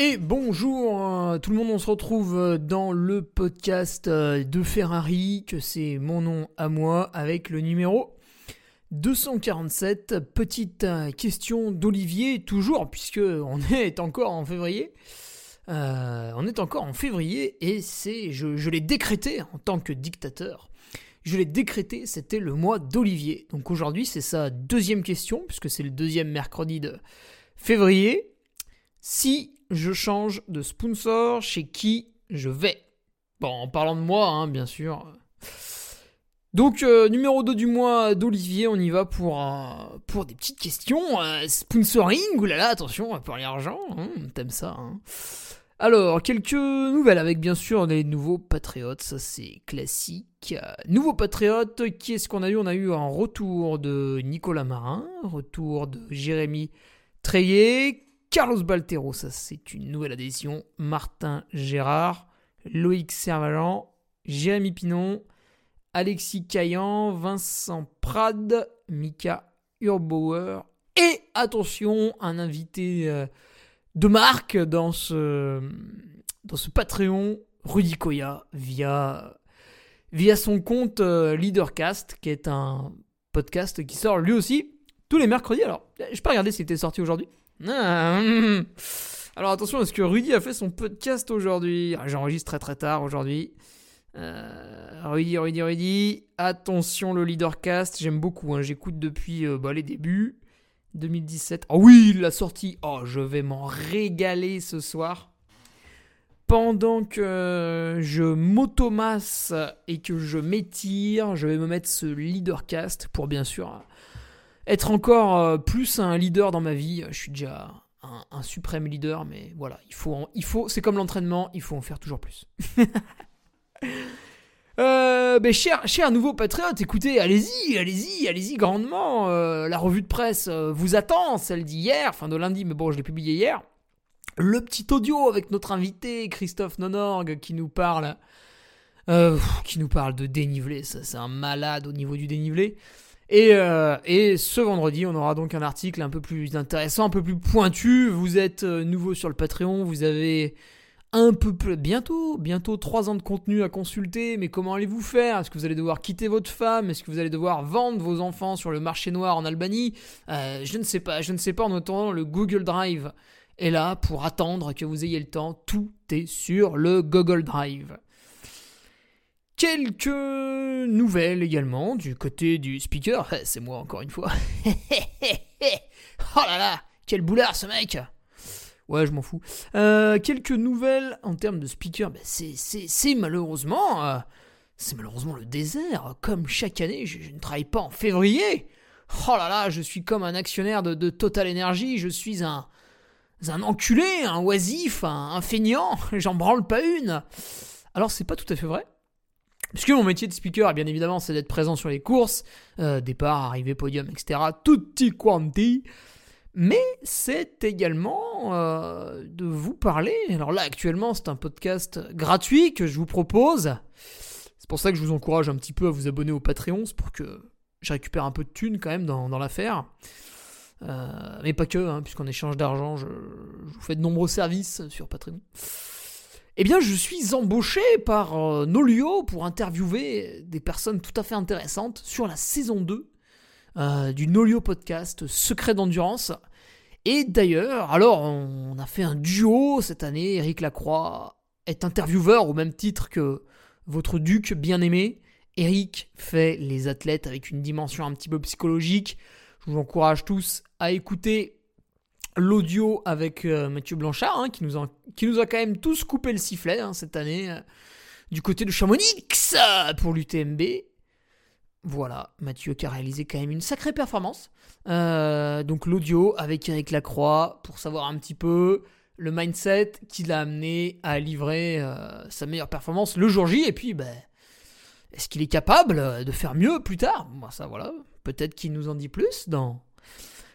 Et bonjour euh, tout le monde, on se retrouve euh, dans le podcast euh, de Ferrari, que c'est mon nom à moi, avec le numéro 247. Petite question d'Olivier, toujours, puisque on est encore en février. on est encore en février et c'est, je, je l'ai décrété en tant que dictateur. Je l'ai décrété, c'était le mois d'Olivier. Donc aujourd'hui, c'est sa deuxième question, puisque c'est le deuxième mercredi de février. Si je change de sponsor, chez qui je vais. Bon, en parlant de moi, hein, bien sûr. Donc, euh, numéro 2 du mois d'Olivier, on y va pour, pour des petites questions. Euh, sponsoring, oulala, attention, pour l'argent, hein, t'aimes ça. Hein. Alors, quelques nouvelles avec bien sûr des nouveaux patriotes, ça c'est classique. nouveaux patriotes, qui est-ce qu'on a eu? On a eu un retour de Nicolas Marin, retour de Jérémy Treillet, Carlos Baltero, ça c'est une nouvelle adhésion. Martin Gérard, Loïc Servalant, Jérémy Pinon, Alexis Caillan, Vincent Prade, Mika Urbauer et attention, un invité euh, de marque dans ce, dans ce Patreon, Rudy Koya, via, via son compte euh, Leadercast, qui est un podcast qui sort lui aussi tous les mercredis. Alors, je peux regarder s'il était sorti aujourd'hui. Ah, hum. Alors attention, est-ce que Rudy a fait son podcast aujourd'hui? Ah, J'enregistre très très tard aujourd'hui. Euh, Rudy, Rudy, Rudy. Attention, le leadercast, j'aime beaucoup. Hein. J'écoute depuis euh, bah, les débuts. 2017. Oh oui, la sortie. Oh, je vais m'en régaler ce soir. Pendant que je m'automasse et que je m'étire, je vais me mettre ce leadercast pour bien sûr être encore euh, plus un leader dans ma vie. Je suis déjà un, suprême leader, mais voilà, il faut, c'est comme l'entraînement, il faut en faire toujours plus. euh, ben cher, cher nouveau patriote, écoutez, allez-y, allez-y, allez-y grandement. Euh, la revue de presse euh, vous attend, celle d'hier, enfin de lundi, mais bon, je l'ai publié hier. Le petit audio avec notre invité Christophe Nonorg qui nous parle, qui nous parle de dénivelé. C'est un malade au niveau du dénivelé. Euh, et, ce vendredi, on aura donc un article un peu plus intéressant, un peu plus pointu. Vous êtes euh, nouveau sur le Patreon, vous avez un peu plus, bientôt, bientôt trois ans de contenu à consulter. Mais comment allez-vous faire? Est-ce que vous allez devoir quitter votre femme? Est-ce que vous allez devoir vendre vos enfants sur le marché noir en Albanie? Euh, Je ne sais pas. Je ne sais pas. En attendant, le Google Drive est là pour attendre que vous ayez le temps. Tout est sur le Google Drive. Quelques nouvelles également du côté du speaker. Eh, c'est moi encore une fois. oh là là, quel boulard ce mec Ouais, je m'en fous. Euh, quelques nouvelles en termes de speaker. Ben, c'est malheureusement... Euh, c'est malheureusement le désert. Comme chaque année, je, ne travaille pas en février. Oh là là, je suis comme un actionnaire de, Total Energy. Je suis un, un enculé, un oisif, un, un feignant. J'en branle pas une. Alors c'est pas tout à fait vrai. Puisque mon métier de speaker, bien évidemment, c'est d'être présent sur les courses, euh, départ, arrivée, podium, etc. Tutti quanti. Mais c'est également euh, de vous parler. Alors là, actuellement, c'est un podcast gratuit que je vous propose. C'est pour ça que je vous encourage un petit peu à vous abonner au Patreon, c'est pour que je récupère un peu de thunes quand même dans, l'affaire. Euh, mais pas que, hein, puisqu'en échange d'argent, je, vous fais de nombreux services sur Patreon. Eh bien, je suis embauché par euh, Nolio pour interviewer des personnes tout à fait intéressantes sur la saison 2 euh, du Nolio podcast Secret d'endurance. Et d'ailleurs, alors, on a fait un duo cette année. Eric Lacroix est intervieweur au même titre que votre duc bien-aimé. Eric fait les athlètes avec une dimension un petit peu psychologique. Je vous encourage tous à écouter l'audio avec euh, Mathieu Blanchard, hein, qui, nous a, qui nous a quand même tous coupé le sifflet hein, cette année, euh, du côté de Chamonix pour l'UTMB. Voilà, Mathieu qui a réalisé quand même une sacrée performance. Euh, donc l'audio avec Eric Lacroix pour savoir un petit peu le mindset qui l'a amené à livrer sa meilleure performance le jour J. Et puis, ben, est-ce qu'il est capable de faire mieux plus tard? Moi, ça, voilà. Peut-être qu'il nous en dit plus dans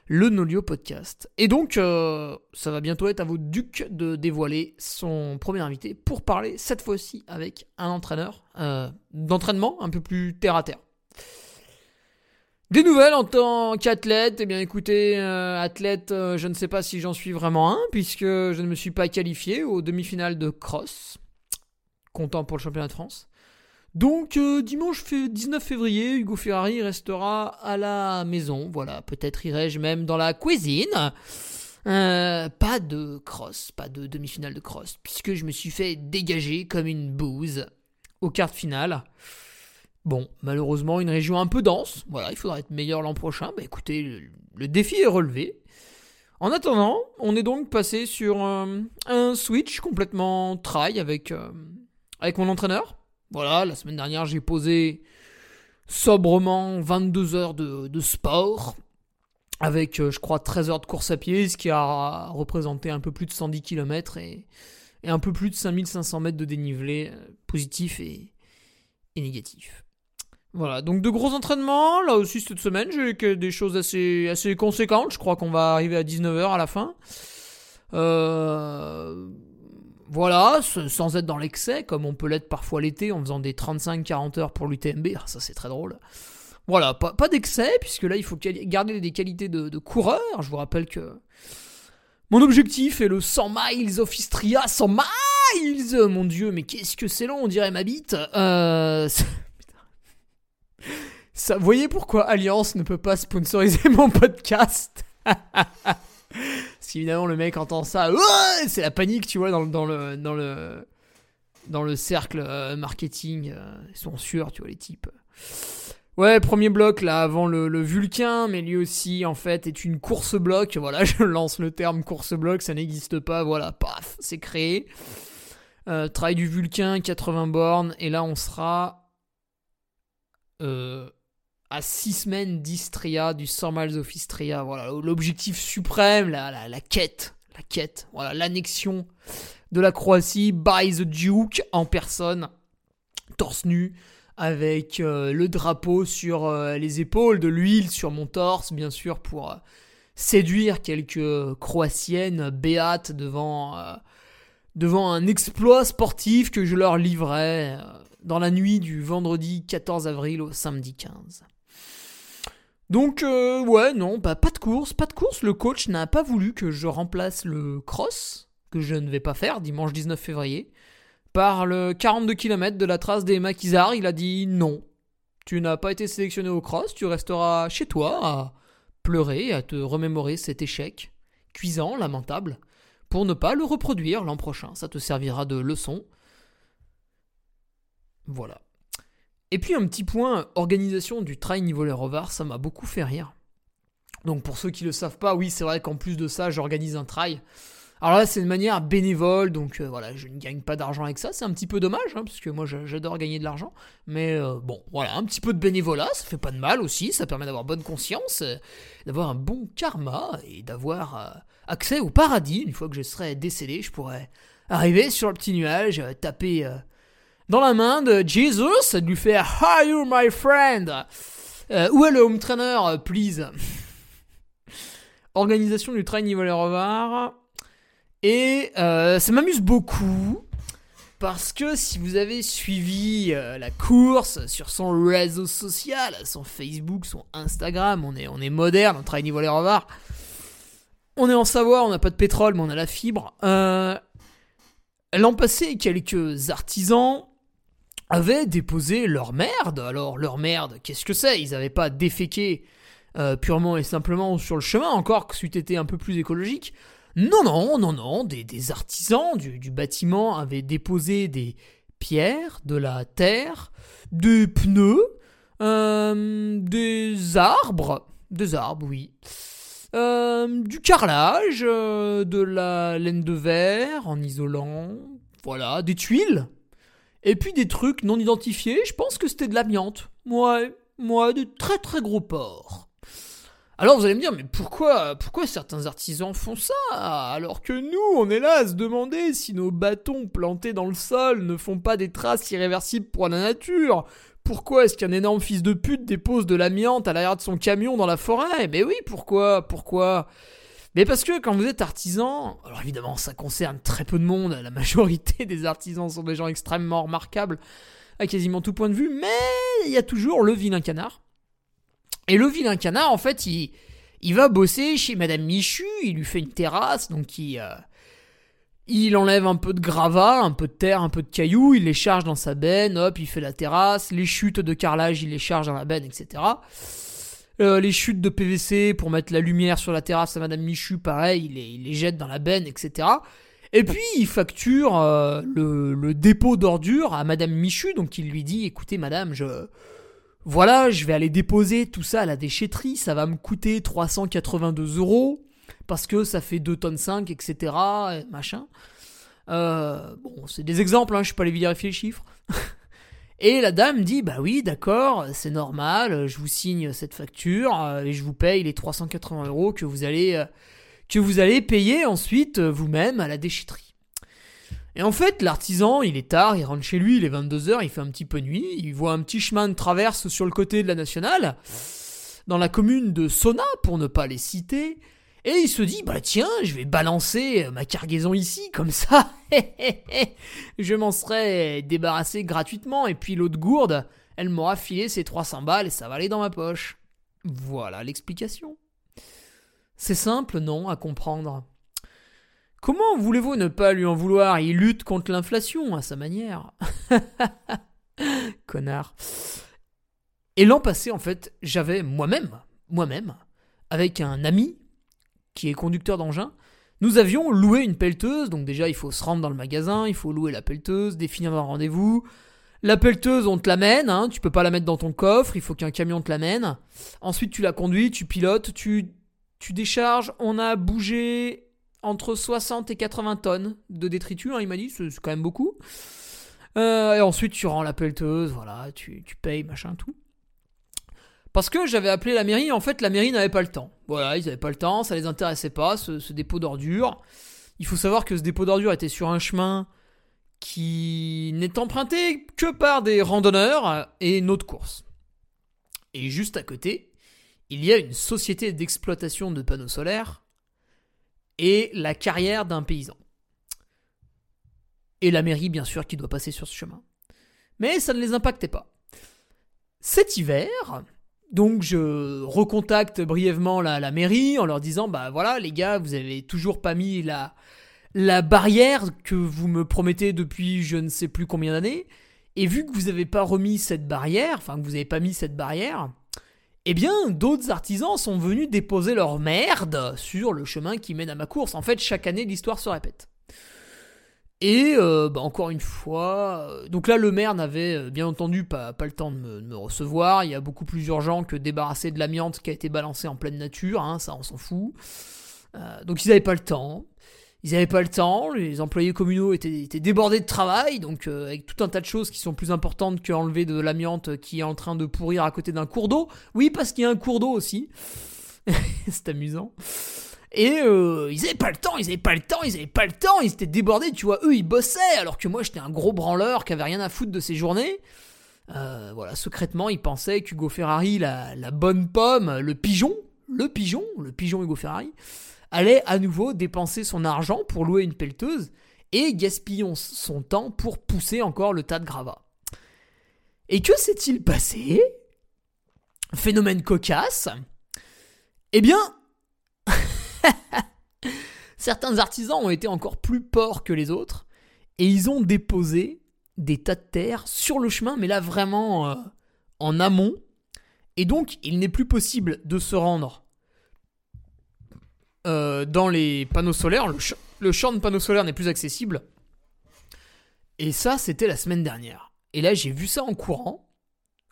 le Nolio Podcast. Et donc, euh, ça va bientôt être à vos ducs de dévoiler son premier invité pour parler cette fois-ci avec un entraîneur euh, d'entraînement un peu plus terre à terre. Des nouvelles en tant qu'athlète, eh bien écoutez, euh, athlète, je ne sais pas si j'en suis vraiment un, puisque je ne me suis pas qualifié aux demi-finales de cross, comptant pour le championnat de France. Donc euh, dimanche 19 février, Hugo Ferrari restera à la maison. Voilà, peut-être irai-je même dans la cuisine. Euh, pas de cross, pas de demi-finale de cross, puisque je me suis fait dégager comme une bouse aux quarts finales. Bon, malheureusement, une région un peu dense. Voilà, il faudra être meilleur l'an prochain. Bah écoutez, le, défi est relevé. En attendant, on est donc passé sur euh, un switch complètement try avec, avec mon entraîneur. Voilà, la semaine dernière, j'ai posé sobrement 22 heures de, sport avec, euh, je crois, 13 heures de course à pied, ce qui a représenté un peu plus de 110 km et, un peu plus de 5500 mètres de dénivelé euh, positif et, négatif. Voilà, donc de gros entraînements. Là aussi, cette semaine, j'ai des choses assez, conséquentes. Je crois qu'on va arriver à 19h à la fin. Euh, voilà, sans être dans l'excès, comme on peut l'être parfois l'été en faisant des 35-40 heures pour l'UTMB, ah, ça c'est très drôle. Voilà, pas, d'excès, puisque là il faut garder des qualités de, coureur. Je vous rappelle que mon objectif est le 100 miles of Istria, 100 miles Mon dieu, mais qu'est-ce que c'est long, on dirait ma bite. Euh... Ça, voyez pourquoi Alliance ne peut pas sponsoriser mon podcast? Parce qu'évidemment, le mec entend ça, c'est la panique, tu vois, dans, dans, le, dans, le, dans le cercle euh, marketing. Euh, ils sont sûrs, tu vois, les types. Ouais, premier bloc là avant le, le, Vulcain, mais lui aussi en fait est une course bloc. Voilà, je lance le terme course bloc, ça n'existe pas. Voilà, paf, c'est créé. Euh, travail du Vulcain, 80 bornes, et là on sera euh, à 6 semaines d'Istria, du 100 miles of Istria. Voilà, l'objectif suprême, la, quête, la quête, voilà, l'annexion de la Croatie by the Duke en personne, torse nu, avec euh, le drapeau sur euh, les épaules, de l'huile sur mon torse, bien sûr, pour euh, séduire quelques Croatiennes béates devant, devant un exploit sportif que je leur livrais dans la nuit du vendredi 14 avril au samedi 15. Donc euh, ouais, non, bah, pas de course, pas de course. Le coach n'a pas voulu que je remplace le cross, que je ne vais pas faire dimanche 19 février, par le 42 km de la trace des maquisards. Il a dit non, tu n'as pas été sélectionné au cross, tu resteras chez toi à pleurer, à te remémorer cet échec, cuisant, lamentable, pour ne pas le reproduire l'an prochain. Ça te servira de leçon. Voilà. Et puis un petit point, organisation du trail niveau les rovards, ça m'a beaucoup fait rire. Donc pour ceux qui ne le savent pas, oui c'est vrai qu'en plus de ça j'organise un trail. Alors là c'est de manière bénévole, donc euh, voilà, je ne gagne pas d'argent avec ça, c'est un petit peu dommage, hein, parce que moi j'adore gagner de l'argent. Mais euh, bon, voilà, un petit peu de bénévolat, ça fait pas de mal aussi, ça permet d'avoir bonne conscience, euh, d'avoir un bon karma et d'avoir accès au paradis. Une fois que je serai décédé, je pourrais arriver sur le petit nuage, taper dans la main de Jesus, de lui faire How you my friend? Euh, Où est le home trainer, please? Organisation du train niveau les. Et euh, ça m'amuse beaucoup parce que si vous avez suivi euh, la course sur son réseau social, son Facebook, son Instagram, on est, on est moderne, on travaille niveau. On est en Savoie, on n'a pas de pétrole, mais on a la fibre. Euh, L'an passé, quelques artisans avaient déposé leur merde. Alors, leur merde, qu'est-ce que c'est? Ils n'avaient pas déféqué euh, purement et simplement sur le chemin, encore que c'eût été un peu plus écologique. Non, non, non, non, des, artisans du, bâtiment avaient déposé des pierres, de la terre, des pneus, euh, des arbres, des arbres, oui, euh, du carrelage, de la laine de verre en isolant, voilà, des tuiles, et puis des trucs non identifiés, je pense que c'était de l'amiante, ouais, moi, de très très gros porcs. Alors vous allez me dire, mais pourquoi, pourquoi certains artisans font ça alors que nous, on est là à se demander si nos bâtons plantés dans le sol ne font pas des traces irréversibles pour la nature? Pourquoi est-ce qu'un énorme fils de pute dépose de l'amiante à l'arrière de son camion dans la forêt? Mais oui, pourquoi Pourquoi? Mais parce que quand vous êtes artisan, alors évidemment ça concerne très peu de monde, la majorité des artisans sont des gens extrêmement remarquables à quasiment tout point de vue, mais il y a toujours le vilain canard et le vilain canard, en fait, il, va bosser chez Madame Michu, il lui fait une terrasse, donc il, euh, il enlève un peu de gravat, un peu de terre, un peu de cailloux, il les charge dans sa benne, hop, il fait la terrasse, les chutes de carrelage, il les charge dans la benne, etc. Euh, les chutes de PVC pour mettre la lumière sur la terrasse à Madame Michu, pareil, il les, jette dans la benne, etc. Et puis il facture euh, le, dépôt d'ordures à Madame Michu, donc il lui dit, écoutez Madame, je voilà, je vais aller déposer tout ça à la déchetterie, ça va me coûter 382 euros, parce que ça fait 2 tonnes 5, etc., machin. Euh, bon, c'est des exemples, hein, je suis pas allé vérifier les chiffres. et la dame dit, bah oui, d'accord, c'est normal, je vous signe cette facture, euh, et je vous paye les 380 euros que vous allez, euh, que vous allez payer ensuite vous-même à la déchetterie. Et en fait, l'artisan, il est tard, il rentre chez lui, il est 22h, il fait un petit peu nuit, il voit un petit chemin de traverse sur le côté de la nationale, dans la commune de Sona, pour ne pas les citer, et il se dit, bah tiens, je vais balancer ma cargaison ici, comme ça, je m'en serais débarrassé gratuitement, et puis l'autre gourde, elle m'aura filé ses 300 balles et ça va aller dans ma poche. Voilà l'explication. C'est simple, non, à comprendre. Comment voulez-vous ne pas lui en vouloir? Il lutte contre l'inflation à sa manière. Connard. Et l'an passé, en fait, j'avais moi-même, moi-même, avec un ami qui est conducteur d'engin, nous avions loué une pelleteuse. Donc déjà, il faut se rendre dans le magasin, il faut louer la pelleteuse, définir un rendez-vous. La pelleteuse, on te l'amène, hein, tu peux pas la mettre dans ton coffre, il faut qu'un camion te l'amène. Ensuite, tu la conduis, tu pilotes, tu, tu décharges. On a bougé entre 60 et 80 tonnes de détritus, hein, il m'a dit, c'est quand même beaucoup. Euh, et ensuite, tu rends la pelleteuse, voilà, tu, tu payes, machin, tout. Parce que j'avais appelé la mairie, en fait, la mairie n'avait pas le temps. Voilà, ils n'avaient pas le temps, ça les intéressait pas, ce, dépôt d'ordures. Il faut savoir que ce dépôt d'ordures était sur un chemin qui n'est emprunté que par des randonneurs et une autre course. Et juste à côté, il y a une société d'exploitation de panneaux solaires et la carrière d'un paysan. Et la mairie, bien sûr, qui doit passer sur ce chemin. Mais ça ne les impactait pas. Cet hiver, donc je recontacte brièvement la, mairie en leur disant bah voilà les gars vous avez toujours pas mis la la barrière que vous me promettez depuis je ne sais plus combien d'années et vu que vous n'avez pas remis cette barrière enfin que vous n'avez pas mis cette barrière eh bien, d'autres artisans sont venus déposer leur merde sur le chemin qui mène à ma course. En fait, chaque année, l'histoire se répète. Et euh, bah, encore une fois, euh, donc là le maire n'avait euh, bien entendu pas, le temps de me, recevoir. Il y a beaucoup plus urgent que débarrasser de l'amiante qui a été balancée en pleine nature, hein, ça on s'en fout. donc ils n'avaient pas le temps ils n'avaient pas le temps, les employés communaux étaient, débordés de travail, donc avec tout un tas de choses qui sont plus importantes qu'enlever de l'amiante qui est en train de pourrir à côté d'un cours d'eau. Oui, parce qu'il y a un cours d'eau aussi. C'est amusant. Et euh, ils n'avaient pas le temps, ils n'avaient pas le temps, ils n'avaient pas le temps, ils étaient débordés, tu vois, eux ils bossaient, alors que moi j'étais un gros branleur qui avait rien à foutre de ces journées. Euh, voilà, secrètement, ils pensaient qu'Hugo Ferrari, la, la bonne pomme, le pigeon, le pigeon, le pigeon Hugo Ferrari, allait à nouveau dépenser son argent pour louer une pelleteuse. et gaspillons son temps pour pousser encore le tas de gravats. Et que s'est-il passé? Phénomène cocasse. Eh bien, certains artisans ont été encore plus porcs que les autres et ils ont déposé des tas de terre sur le chemin, mais là vraiment euh, en amont. Et donc, il n'est plus possible de se rendre euh, dans les panneaux solaires. Le, champ de panneaux solaires n'est plus accessible. Et ça, c'était la semaine dernière. Et là, j'ai vu ça en courant,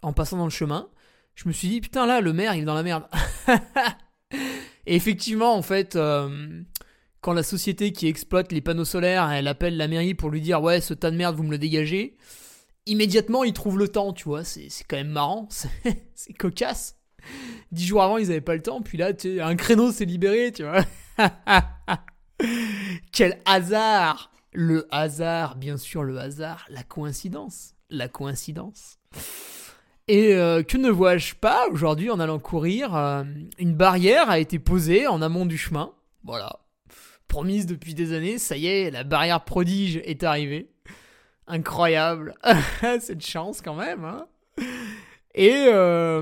en passant dans le chemin. Je me suis dit, putain, là, le maire, il est dans la merde. Et effectivement, en fait, euh, quand la société qui exploite les panneaux solaires, elle appelle la mairie pour lui dire ouais, ce tas de merde, vous me le dégagez, immédiatement, ils trouvent le temps, tu vois. C'est quand même marrant, c'est cocasse. Dix jours avant, ils n'avaient pas le temps, puis là, tu un créneau s'est libéré, tu vois. Quel hasard Le hasard, bien sûr, le hasard, la coïncidence. La coïncidence. Et euh, que ne vois-je pas aujourd'hui en allant courir euh, Une barrière a été posée en amont du chemin. Voilà. Promise depuis des années, ça y est, la barrière prodige est arrivée. Incroyable. Cette chance quand même. Hein et euh,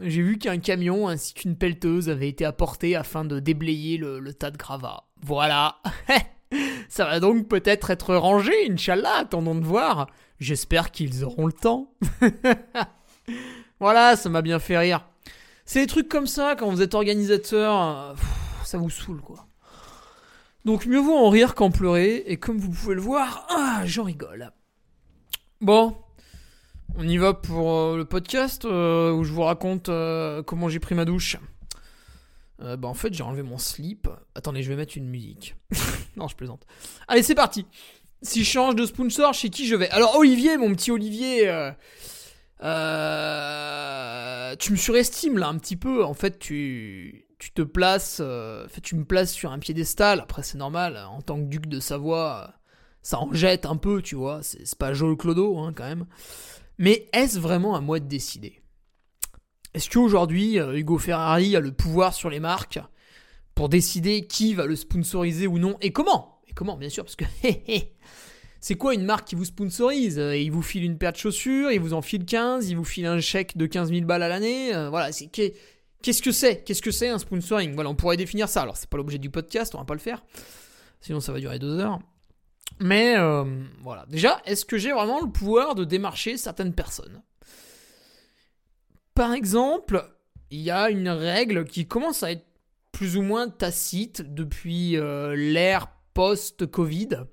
j'ai vu qu'un camion ainsi qu'une pelleteuse avaient été apportés afin de déblayer le, le tas de gravats. Voilà. Ça va donc peut-être être rangé, Inch'Allah, attendons de voir. J'espère qu'ils auront le temps. voilà, ça m'a bien fait rire. C'est des trucs comme ça, quand vous êtes organisateur, euh, ça vous saoule, quoi. Donc mieux vaut en rire qu'en pleurer, et comme vous pouvez le voir, ah, j'en rigole. Bon, on y va pour euh, le podcast euh, où je vous raconte comment j'ai pris ma douche. bah en fait j'ai enlevé mon slip. Attendez, je vais mettre une musique. non, je plaisante. Allez, c'est parti. Si je change de sponsor, chez qui je vais? Alors Olivier, mon petit Olivier, euh, tu me surestimes là un petit peu. En fait, tu, tu te places, euh, fait, tu me places sur un piédestal. Après, c'est normal. En tant que duc de Savoie, ça en jette un peu, tu vois. C'est pas Joel Clodo, hein, quand même. Mais est-ce vraiment à moi de décider? Est-ce qu'aujourd'hui, euh, Hugo Ferrari a le pouvoir sur les marques pour décider qui va le sponsoriser ou non? Et comment? Et comment, bien sûr, parce que C'est quoi une marque qui vous sponsorise? Euh, Il vous file une paire de chaussures, il vous en file 15, il vous file un chèque de 15 000 balles à l'année. Euh, voilà, c'est qu'est-ce que c'est? Qu'est-ce que c'est un sponsoring? Voilà, on pourrait définir ça. Alors, c'est pas l'objet du podcast, on va pas le faire. Sinon, ça va durer deux heures. Mais euh, voilà. Déjà, est-ce que j'ai vraiment le pouvoir de démarcher certaines personnes? Par exemple, il y a une règle qui commence à être plus ou moins tacite depuis l'ère post-Covid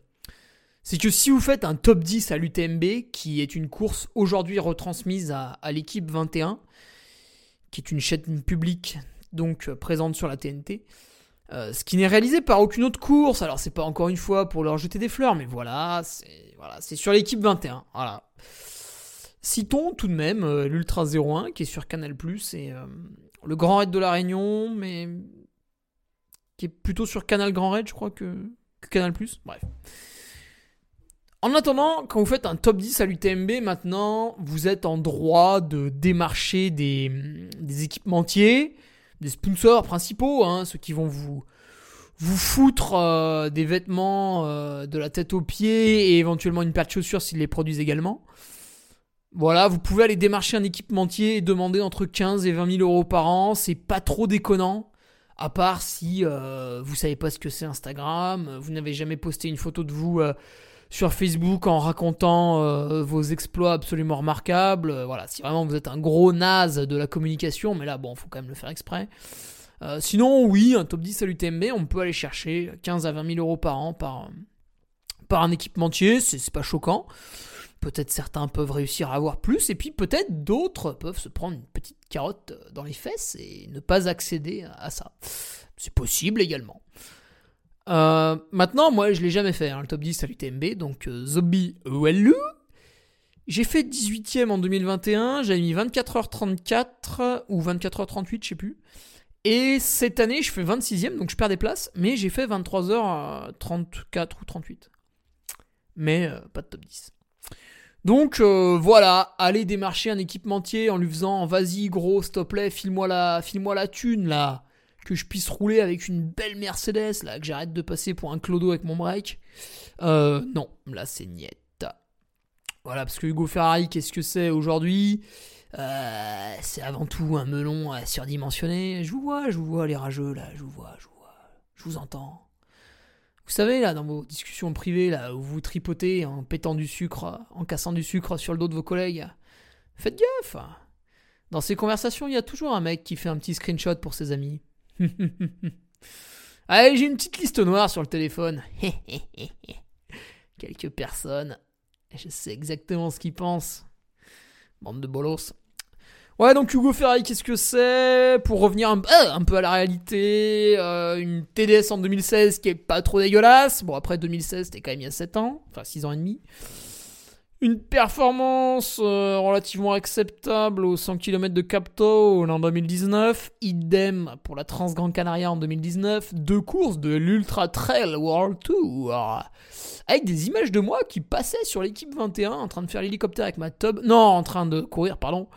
c'est que si vous faites un top 10 à l'UTMB, qui est une course aujourd'hui retransmise à, l'équipe 21, qui est une chaîne publique donc euh, présente sur la TNT, euh, ce qui n'est réalisé par aucune autre course. Alors c'est pas encore une fois pour leur jeter des fleurs, mais voilà, c'est sur l'équipe 21. Voilà. Citons tout de même euh, l'Ultra 01 qui est sur Canal+ et le Grand Raid de la Réunion, mais qui est plutôt sur Canal Grand Raid, je crois que, que Canal+. Bref. En attendant, quand vous faites un top 10 à l'UTMB, maintenant, vous êtes en droit de démarcher des, équipementiers, des sponsors principaux, hein, ceux qui vont vous, vous foutre euh, des vêtements euh, de la tête aux pieds et éventuellement une paire de chaussures s'ils les produisent également. Voilà, vous pouvez aller démarcher un équipementier et demander entre 15 et 20 000 euros par an. C'est pas trop déconnant. À part si euh, vous savez pas ce que c'est Instagram, vous n'avez jamais posté une photo de vous sur Facebook en racontant euh, vos exploits absolument remarquables. Euh, voilà, si vraiment vous êtes un gros naze de la communication, mais là, bon, faut quand même le faire exprès. Euh, sinon, oui, un top 10 à l'UTMB, on peut aller chercher 15 à 20 000 euros par an par, par un équipementier, c'est pas choquant. Peut-être certains peuvent réussir à avoir plus, et puis peut-être d'autres peuvent se prendre une petite carotte dans les fesses et ne pas accéder à ça. C'est possible également. Euh, maintenant, moi, je l'ai jamais fait, hein, le top 10 à l'UTMB, donc euh, Zombie Wellu. J'ai fait 18ème en 2021, j'avais mis 24h34 ou 24h38, je sais plus. Et cette année, je fais 26ème, donc je perds des places, mais j'ai fait 23h34 ou 38. Mais euh, pas de top 10. Donc voilà, allez démarcher un équipementier en lui faisant vas-y gros, s'il te plaît, file-moi la, file la thune là que je puisse rouler avec une belle Mercedes, là, que j'arrête de passer pour un clodo avec mon break. Euh, non, là c'est niette. Voilà, parce que Hugo Ferrari, qu'est-ce que c'est aujourd'hui? Euh, C'est avant tout un melon surdimensionné. Je vous vois, je vous vois les rageux là, je vous vois, je vous vois, je vous entends. Vous savez là, dans vos discussions privées là, où vous tripotez en pétant du sucre, en cassant du sucre sur le dos de vos collègues, faites gaffe. Dans ces conversations, il y a toujours un mec qui fait un petit screenshot pour ses amis. Allez, j'ai une petite liste noire sur le téléphone. Quelques personnes. Je sais exactement ce qu'ils pensent. Bande de bolos. Ouais, donc Hugo Ferrari, qu'est-ce que c'est? Pour revenir un, euh, peu à la réalité, euh, une TDS en 2016 qui est pas trop dégueulasse. Bon, après 2016, c'était quand même il y a 7 ans, enfin 6 ans et demi. Une performance euh, relativement acceptable aux 100 km de Capto en 2019. Idem pour la Trans Gran Canaria en 2019. Deux courses de l'Ultra Trail World Tour. Avec des images de moi qui passaient sur l'équipe 21 en train de faire l'hélicoptère avec ma tub. Non, en train de courir, pardon.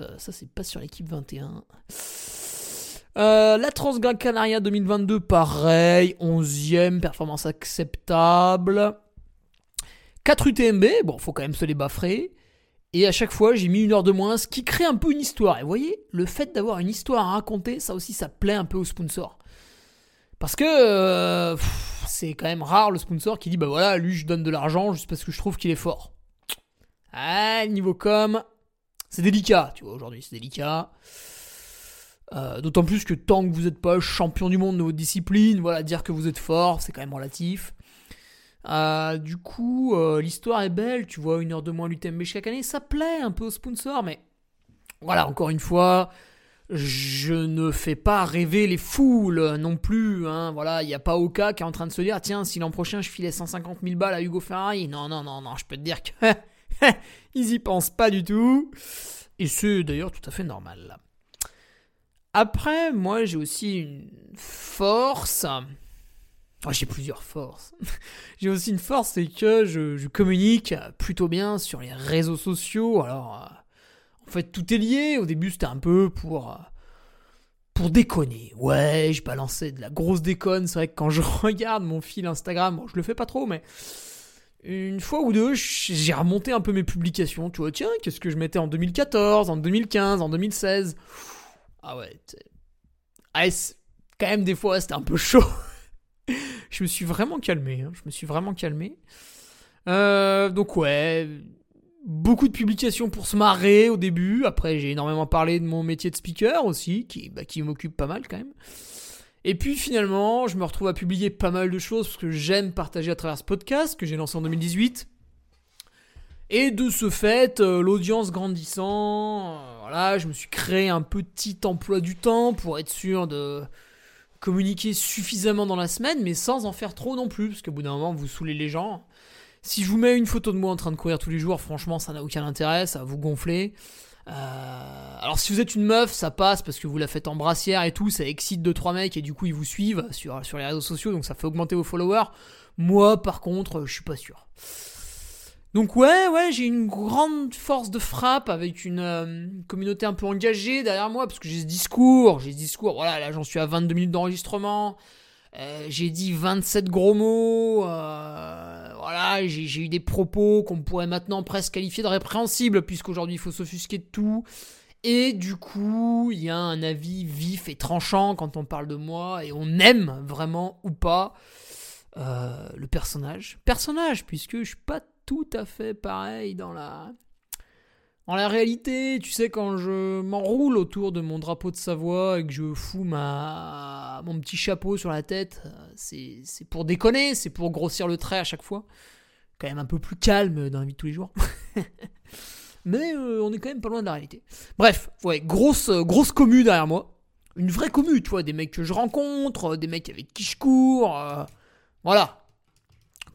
Euh, ça, c'est pas sur l'équipe 21. Euh, la Trans Gran Canaria 2022, pareil. 11e, performance acceptable. 4 UTMB, bon, faut quand même se les baffrer. Et à chaque fois, j'ai mis une heure de moins, ce qui crée un peu une histoire. Et vous voyez, le fait d'avoir une histoire à raconter, ça aussi, ça plaît un peu aux sponsors. Parce que euh, c'est quand même rare le sponsor qui dit bah voilà, lui je donne de l'argent juste parce que je trouve qu'il est fort. Ah, niveau com, c'est délicat, tu vois, aujourd'hui c'est délicat. Euh, d'autant plus que tant que vous n'êtes pas champion du monde de votre discipline, voilà, dire que vous êtes fort, c'est quand même relatif. Euh, du coup, euh, l'histoire est belle, tu vois, une heure de moins l'UTMB chaque année, ça plaît un peu aux sponsors, mais voilà, encore une fois, je ne fais pas rêver les foules non plus. Hein, voilà, il n'y a pas Oka qui est en train de se dire tiens, si l'an prochain je filais 150 000 balles à Hugo Ferrari. Non, non, non, non, je peux te dire que ils y pensent pas du tout. Et c'est d'ailleurs tout à fait normal. Après, moi j'ai aussi une force j'ai plusieurs forces. j'ai aussi une force, c'est que je, communique plutôt bien sur les réseaux sociaux. Alors, euh, en fait, tout est lié. Au début, c'était un peu pour, euh, pour déconner. Ouais, je balançais de la grosse déconne. C'est vrai que quand je regarde mon fil Instagram, je le fais pas trop, mais une fois ou deux, j'ai remonté un peu mes publications. Tu vois, tiens, qu'est-ce que je mettais en 2014, en 2015, en 2016 Ah ouais, ah, quand même, des fois, c'était un peu chaud je me suis vraiment calmé. Hein. Je me suis vraiment calmé. Euh, donc ouais, beaucoup de publications pour se marrer au début. Après, j'ai énormément parlé de mon métier de speaker aussi, qui, bah, qui m'occupe pas mal quand même. Et puis finalement, je me retrouve à publier pas mal de choses parce que j'aime partager à travers ce podcast que j'ai lancé en 2018. Et de ce fait, euh, l'audience grandissant, euh, voilà, je me suis créé un petit emploi du temps pour être sûr de communiquer suffisamment dans la semaine, mais sans en faire trop non plus, parce qu'au bout d'un moment, vous saoulez les gens. Si je vous mets une photo de moi en train de courir tous les jours, franchement, ça n'a aucun intérêt, ça va vous gonfler. Euh, alors si vous êtes une meuf, ça passe parce que vous la faites en brassière et tout, ça excite 2-3 mecs et du coup ils vous suivent sur, sur les réseaux sociaux, donc ça fait augmenter vos followers. Moi par contre, je suis pas sûr. Donc ouais, ouais, j'ai une grande force de frappe avec une euh, communauté un peu engagée derrière moi, parce que j'ai ce discours, j'ai ce discours, voilà, là j'en suis à 22 minutes d'enregistrement, euh, j'ai dit 27 gros mots, euh, voilà, j'ai eu des propos qu'on pourrait maintenant presque qualifier de répréhensibles, puisqu'aujourd'hui il faut s'offusquer de tout, et du coup, il y a un avis vif et tranchant quand on parle de moi, et on aime vraiment ou pas le personnage. Personnage, puisque je suis pas tout à fait pareil dans la, dans la réalité. Tu sais, quand je m'enroule autour de mon drapeau de Savoie et que je fous ma, mon petit chapeau sur la tête, c'est, pour déconner, c'est pour grossir le trait à chaque fois. Quand même un peu plus calme dans la vie de tous les jours. Mais euh, on est quand même pas loin de la réalité. Bref, ouais, grosse, grosse commu derrière moi. Une vraie commu, tu vois, des mecs que je rencontre, des mecs avec qui je cours. Euh, voilà,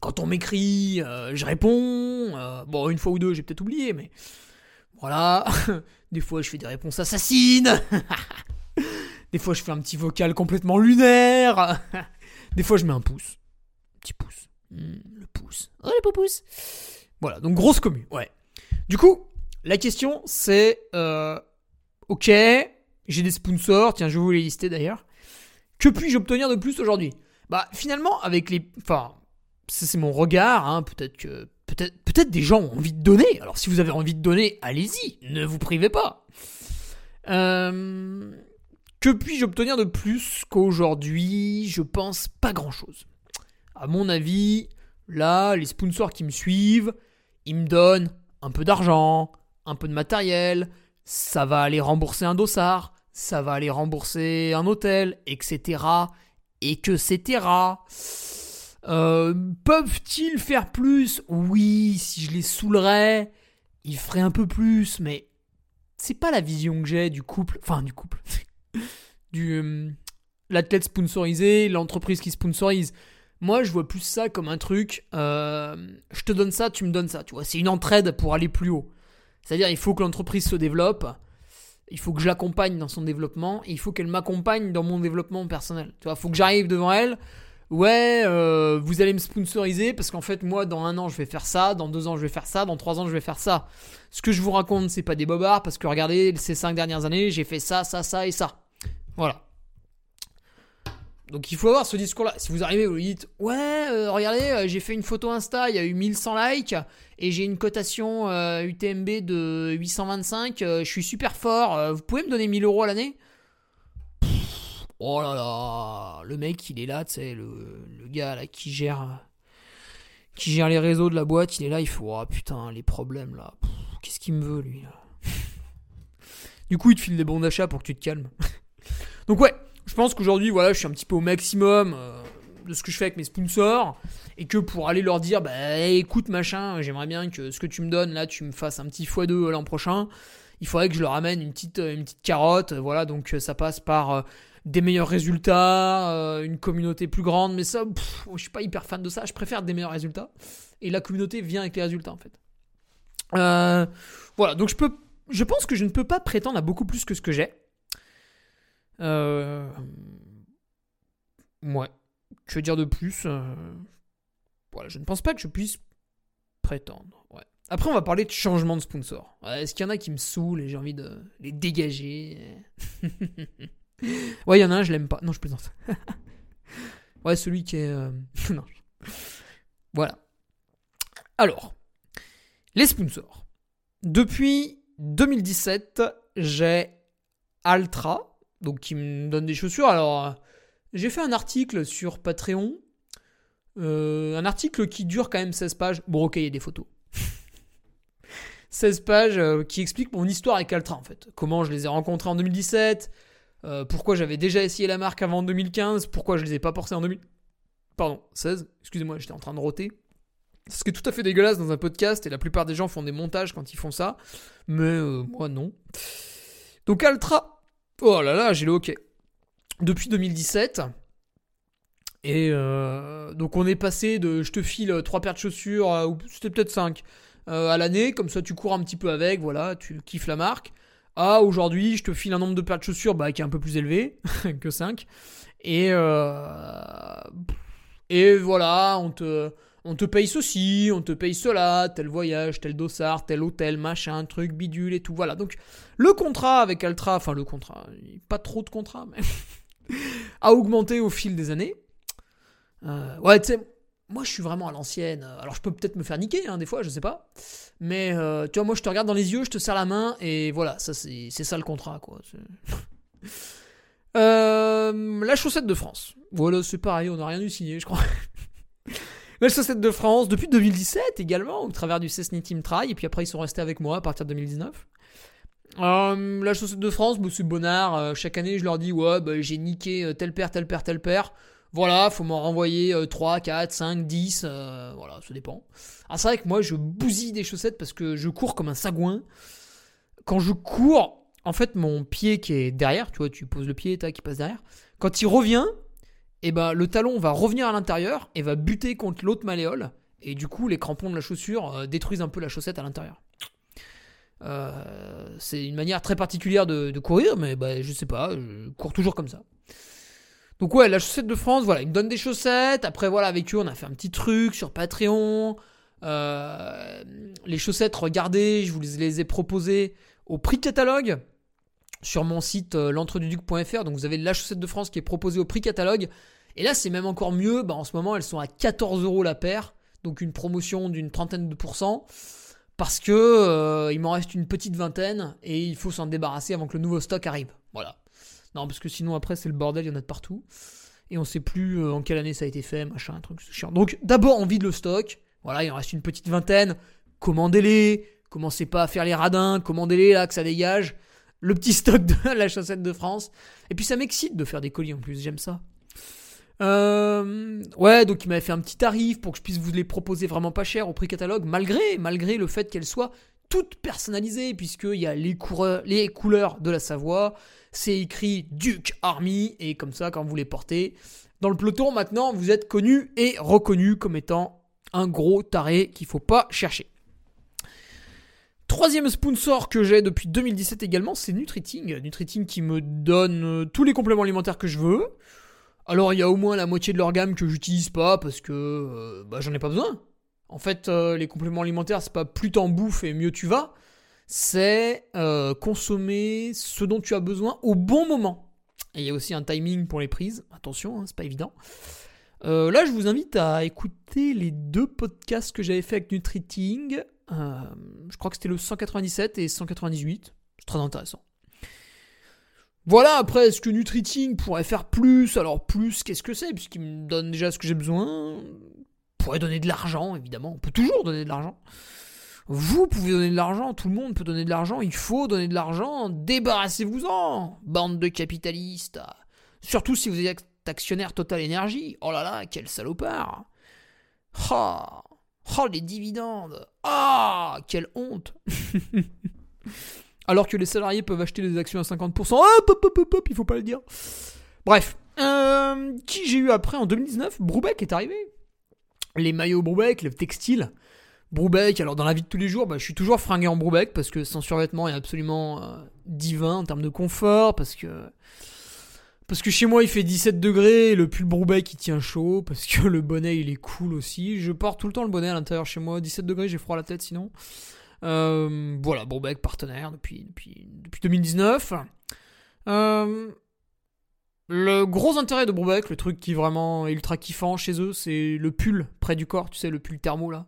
quand on m'écrit, euh, je réponds. Euh, bon, une fois ou deux, j'ai peut-être oublié, mais voilà. des fois, je fais des réponses assassines. des fois, je fais un petit vocal complètement lunaire. des fois, je mets un pouce. Petit pouce. Hmm, le pouce. Oh, le pouce. Voilà, donc grosse commu, ouais. Du coup, la question, c'est... Euh, ok, j'ai des sponsors. Tiens, je vais vous les lister d'ailleurs. Que puis-je obtenir de plus aujourd'hui? Bah finalement avec les... Enfin, c'est mon regard, hein, peut-être que... Peut-être peut des gens ont envie de donner. Alors si vous avez envie de donner, allez-y, ne vous privez pas. Euh, que puis-je obtenir de plus qu'aujourd'hui? Je pense pas grand-chose. À mon avis, là, les sponsors qui me suivent, ils me donnent un peu d'argent, un peu de matériel, ça va aller rembourser un dossard, ça va aller rembourser un hôtel, etc. Et que etc. Euh, peuvent-ils faire plus? Oui, si je les saoulerais, ils feraient un peu plus, mais c'est pas la vision que j'ai du couple, enfin du couple, du euh, l'athlète sponsorisé, l'entreprise qui sponsorise. Moi, je vois plus ça comme un truc, euh, je te donne ça, tu me donnes ça, tu vois. C'est une entraide pour aller plus haut. C'est-à-dire, il faut que l'entreprise se développe, il faut que je l'accompagne dans son développement, et il faut qu'elle m'accompagne dans mon développement personnel. Tu vois, il faut que j'arrive devant elle, ouais, euh, vous allez me sponsoriser parce qu'en fait, moi, dans un an, je vais faire ça, dans deux ans, je vais faire ça, dans trois ans, je vais faire ça. Ce que je vous raconte, c'est pas des bobards parce que regardez, ces cinq dernières années, j'ai fait ça, ça, ça et ça. Voilà. Donc il faut avoir ce discours-là. Si vous arrivez, vous dites Ouais, euh, regardez, euh, j'ai fait une photo Insta, il y a eu 1100 likes et j'ai une cotation UTMB de 825, je suis super fort, vous pouvez me donner 1000 euros à l'année? Oh là là, le mec il est là, tu sais, le, le, gars là qui gère qui gère les réseaux de la boîte, il est là, il faut oh putain les problèmes là, qu'est-ce qu'il me veut lui Du coup il te file des bons d'achat pour que tu te calmes. Donc ouais, je pense qu'aujourd'hui voilà, je suis un petit peu au maximum euh, de ce que je fais avec mes sponsors et que pour aller leur dire bah écoute machin, j'aimerais bien que ce que tu me donnes là, tu me fasses un petit x2 l'an prochain. Il faudrait que je leur amène une petite, petite carotte, voilà, donc ça passe par euh, des meilleurs résultats, euh, une communauté plus grande, mais ça, je suis pas hyper fan de ça. Je préfère des meilleurs résultats. Et la communauté vient avec les résultats, en fait. Euh, voilà, donc je peux, je pense que je ne peux pas prétendre à beaucoup plus que ce que j'ai. Euh, ouais. Que dire de plus Voilà, je ne pense pas que je puisse prétendre. Après, on va parler de changement de sponsor. Est-ce qu'il y en a qui me saoulent et j'ai envie de les dégager Ouais, il y en a un, je l'aime pas. Non, je plaisante. ouais, celui qui est. Euh. Voilà. Alors, les sponsors. Depuis 2017, j'ai Altra, donc qui me donne des chaussures. Alors, euh, j'ai fait un article sur Patreon. Euh, un article qui dure quand même 16 pages. Bon, ok, il y a des photos. 16 pages qui explique mon histoire avec Altra en fait. Comment je les ai rencontrés en 2017, euh, pourquoi j'avais déjà essayé la marque avant 2015, pourquoi je les ai pas portés en 2000... Pardon, 16, excusez-moi, j'étais en train de roter. Ce qui est tout à fait dégueulasse dans un podcast, et la plupart des gens font des montages quand ils font ça, mais euh, moi non. Donc Altra, oh là là, j'ai le hockey. Depuis 2017, et euh, donc on est passé de je te file 3 paires de chaussures, ou c'était peut-être 5, à l'année, comme ça tu cours un petit peu avec, voilà, tu kiffes la marque. Ah, aujourd'hui, je te file un nombre de paires de chaussures bah, qui est un peu plus élevé que 5. Et, euh, et voilà, on te, on te paye ceci, on te paye cela, tel voyage, tel dossard, tel hôtel, machin, truc, bidule et tout. Voilà, donc le contrat avec Altra, enfin le contrat, pas trop de contrat, mais a augmenté au fil des années. Euh, ouais, tu sais, moi je suis vraiment à l'ancienne. Alors je peux peut-être me faire niquer, hein, des fois, je sais pas. Mais euh, tu vois, moi je te regarde dans les yeux, je te serre la main, et voilà, ça c'est ça le contrat, quoi. Euh, la chaussette de France. Voilà, c'est pareil, on n'a rien dû signer, je crois. la chaussette de France, depuis 2017 également, au travers du Cessny Team Try, et puis après ils sont restés avec moi à partir de 2019. Euh, la chaussette de France, bah, c'est bonnard. chaque année, je leur dis, ouais, bah, j'ai niqué tel père, tel père, tel père. Voilà, faut m'en renvoyer 3, 4, 5, 10, voilà, ça dépend. Ah, c'est vrai que moi, je bousille des chaussettes parce que je cours comme un sagouin. Quand je cours, en fait, mon pied qui est derrière, tu vois, tu poses le pied, qui passe derrière. Quand il revient, eh ben, le talon va revenir à l'intérieur et va buter contre l'autre malléole. Et du coup, les crampons de la chaussure euh, détruisent un peu la chaussette à l'intérieur. Euh, c'est une manière très particulière de, courir, mais bah, je sais pas, je cours toujours comme ça. Donc ouais, la chaussette de France, voilà, ils me donnent des chaussettes. Après voilà, avec eux, on a fait un petit truc sur Patreon. Euh, les chaussettes, regardez, je vous les ai proposées au prix catalogue. sur mon site euh, l'entreduduc.fr. Donc vous avez la chaussette de France qui est proposée au prix catalogue. Et là, c'est même encore mieux. Bah, en ce moment, elles sont à 14 euros la paire. Donc une promotion d'une trentaine de pourcents. Parce que euh, il m'en reste une petite vingtaine et il faut s'en débarrasser avant que le nouveau stock arrive. Voilà. Non, parce que sinon après c'est le bordel, il y en a de partout. Et on sait plus euh, en quelle année ça a été fait, machin, un truc chiant. Donc d'abord on vide le stock. Voilà, il en reste une petite vingtaine. Commandez-les. Commencez pas à faire les radins. Commandez-les là, que ça dégage. Le petit stock de la chaussette de France. Et puis ça m'excite de faire des colis en plus, j'aime ça. Euh, ouais, donc il m'avait fait un petit tarif pour que je puisse vous les proposer vraiment pas cher au prix catalogue, malgré, malgré le fait qu'elles soient toutes personnalisées, puisqu'il y a les, les couleurs de la Savoie, c'est écrit Duke Army, et comme ça, quand vous les portez dans le peloton, maintenant, vous êtes connu et reconnu comme étant un gros taré qu'il faut pas chercher. Troisième sponsor que j'ai depuis 2017 également, c'est Nutriting. Nutriting qui me donne euh, tous les compléments alimentaires que je veux. Alors il y a au moins la moitié de leur gamme que j'utilise pas parce que euh, bah, j'en ai pas besoin. En fait, euh, les compléments alimentaires, c'est pas plus t'en bouffes et mieux tu vas. C'est euh, consommer ce dont tu as besoin au bon moment. Et il y a aussi un timing pour les prises. Attention, hein, c'est pas évident. là, je vous invite à écouter les deux podcasts que j'avais fait avec Nutriting. je crois que c'était le 197 et 198. C'est très intéressant. Voilà, après, est-ce que Nutriting pourrait faire plus? Alors, plus, qu'est-ce que c'est? Puisqu'il me donne déjà ce que j'ai besoin. pourrait donner de l'argent, évidemment. On peut toujours donner de l'argent. Vous pouvez donner de l'argent, tout le monde peut donner de l'argent, il faut donner de l'argent, débarrassez-vous-en, bande de capitalistes. Surtout si vous êtes actionnaire Total Énergie. Oh là là, quel salopard. Oh, oh les dividendes. Ah, quelle honte. alors que les salariés peuvent acheter des actions à 50%. Hop, hop, hop, hop, il faut pas le dire. Bref, euh, qui j'ai eu après en 2019 Broubeck est arrivé. Les maillots Broubeck, le textile. Broubeck, alors dans la vie de tous les jours, bah, je suis toujours fringué en Broubeck parce que sans survêtement est absolument euh, divin en termes de confort, parce que chez moi il fait 17 degrés, le pull Broubeck il tient chaud, parce que le bonnet il est cool aussi. Je porte tout le temps le bonnet à l'intérieur chez moi, 17 degrés, j'ai froid la tête sinon. Euh, voilà, Broubeck partenaire depuis, depuis, depuis 2019. Euh, le gros intérêt de Broubeck, le truc qui vraiment est ultra kiffant chez eux, c'est le pull près du corps, tu sais, le pull thermo là.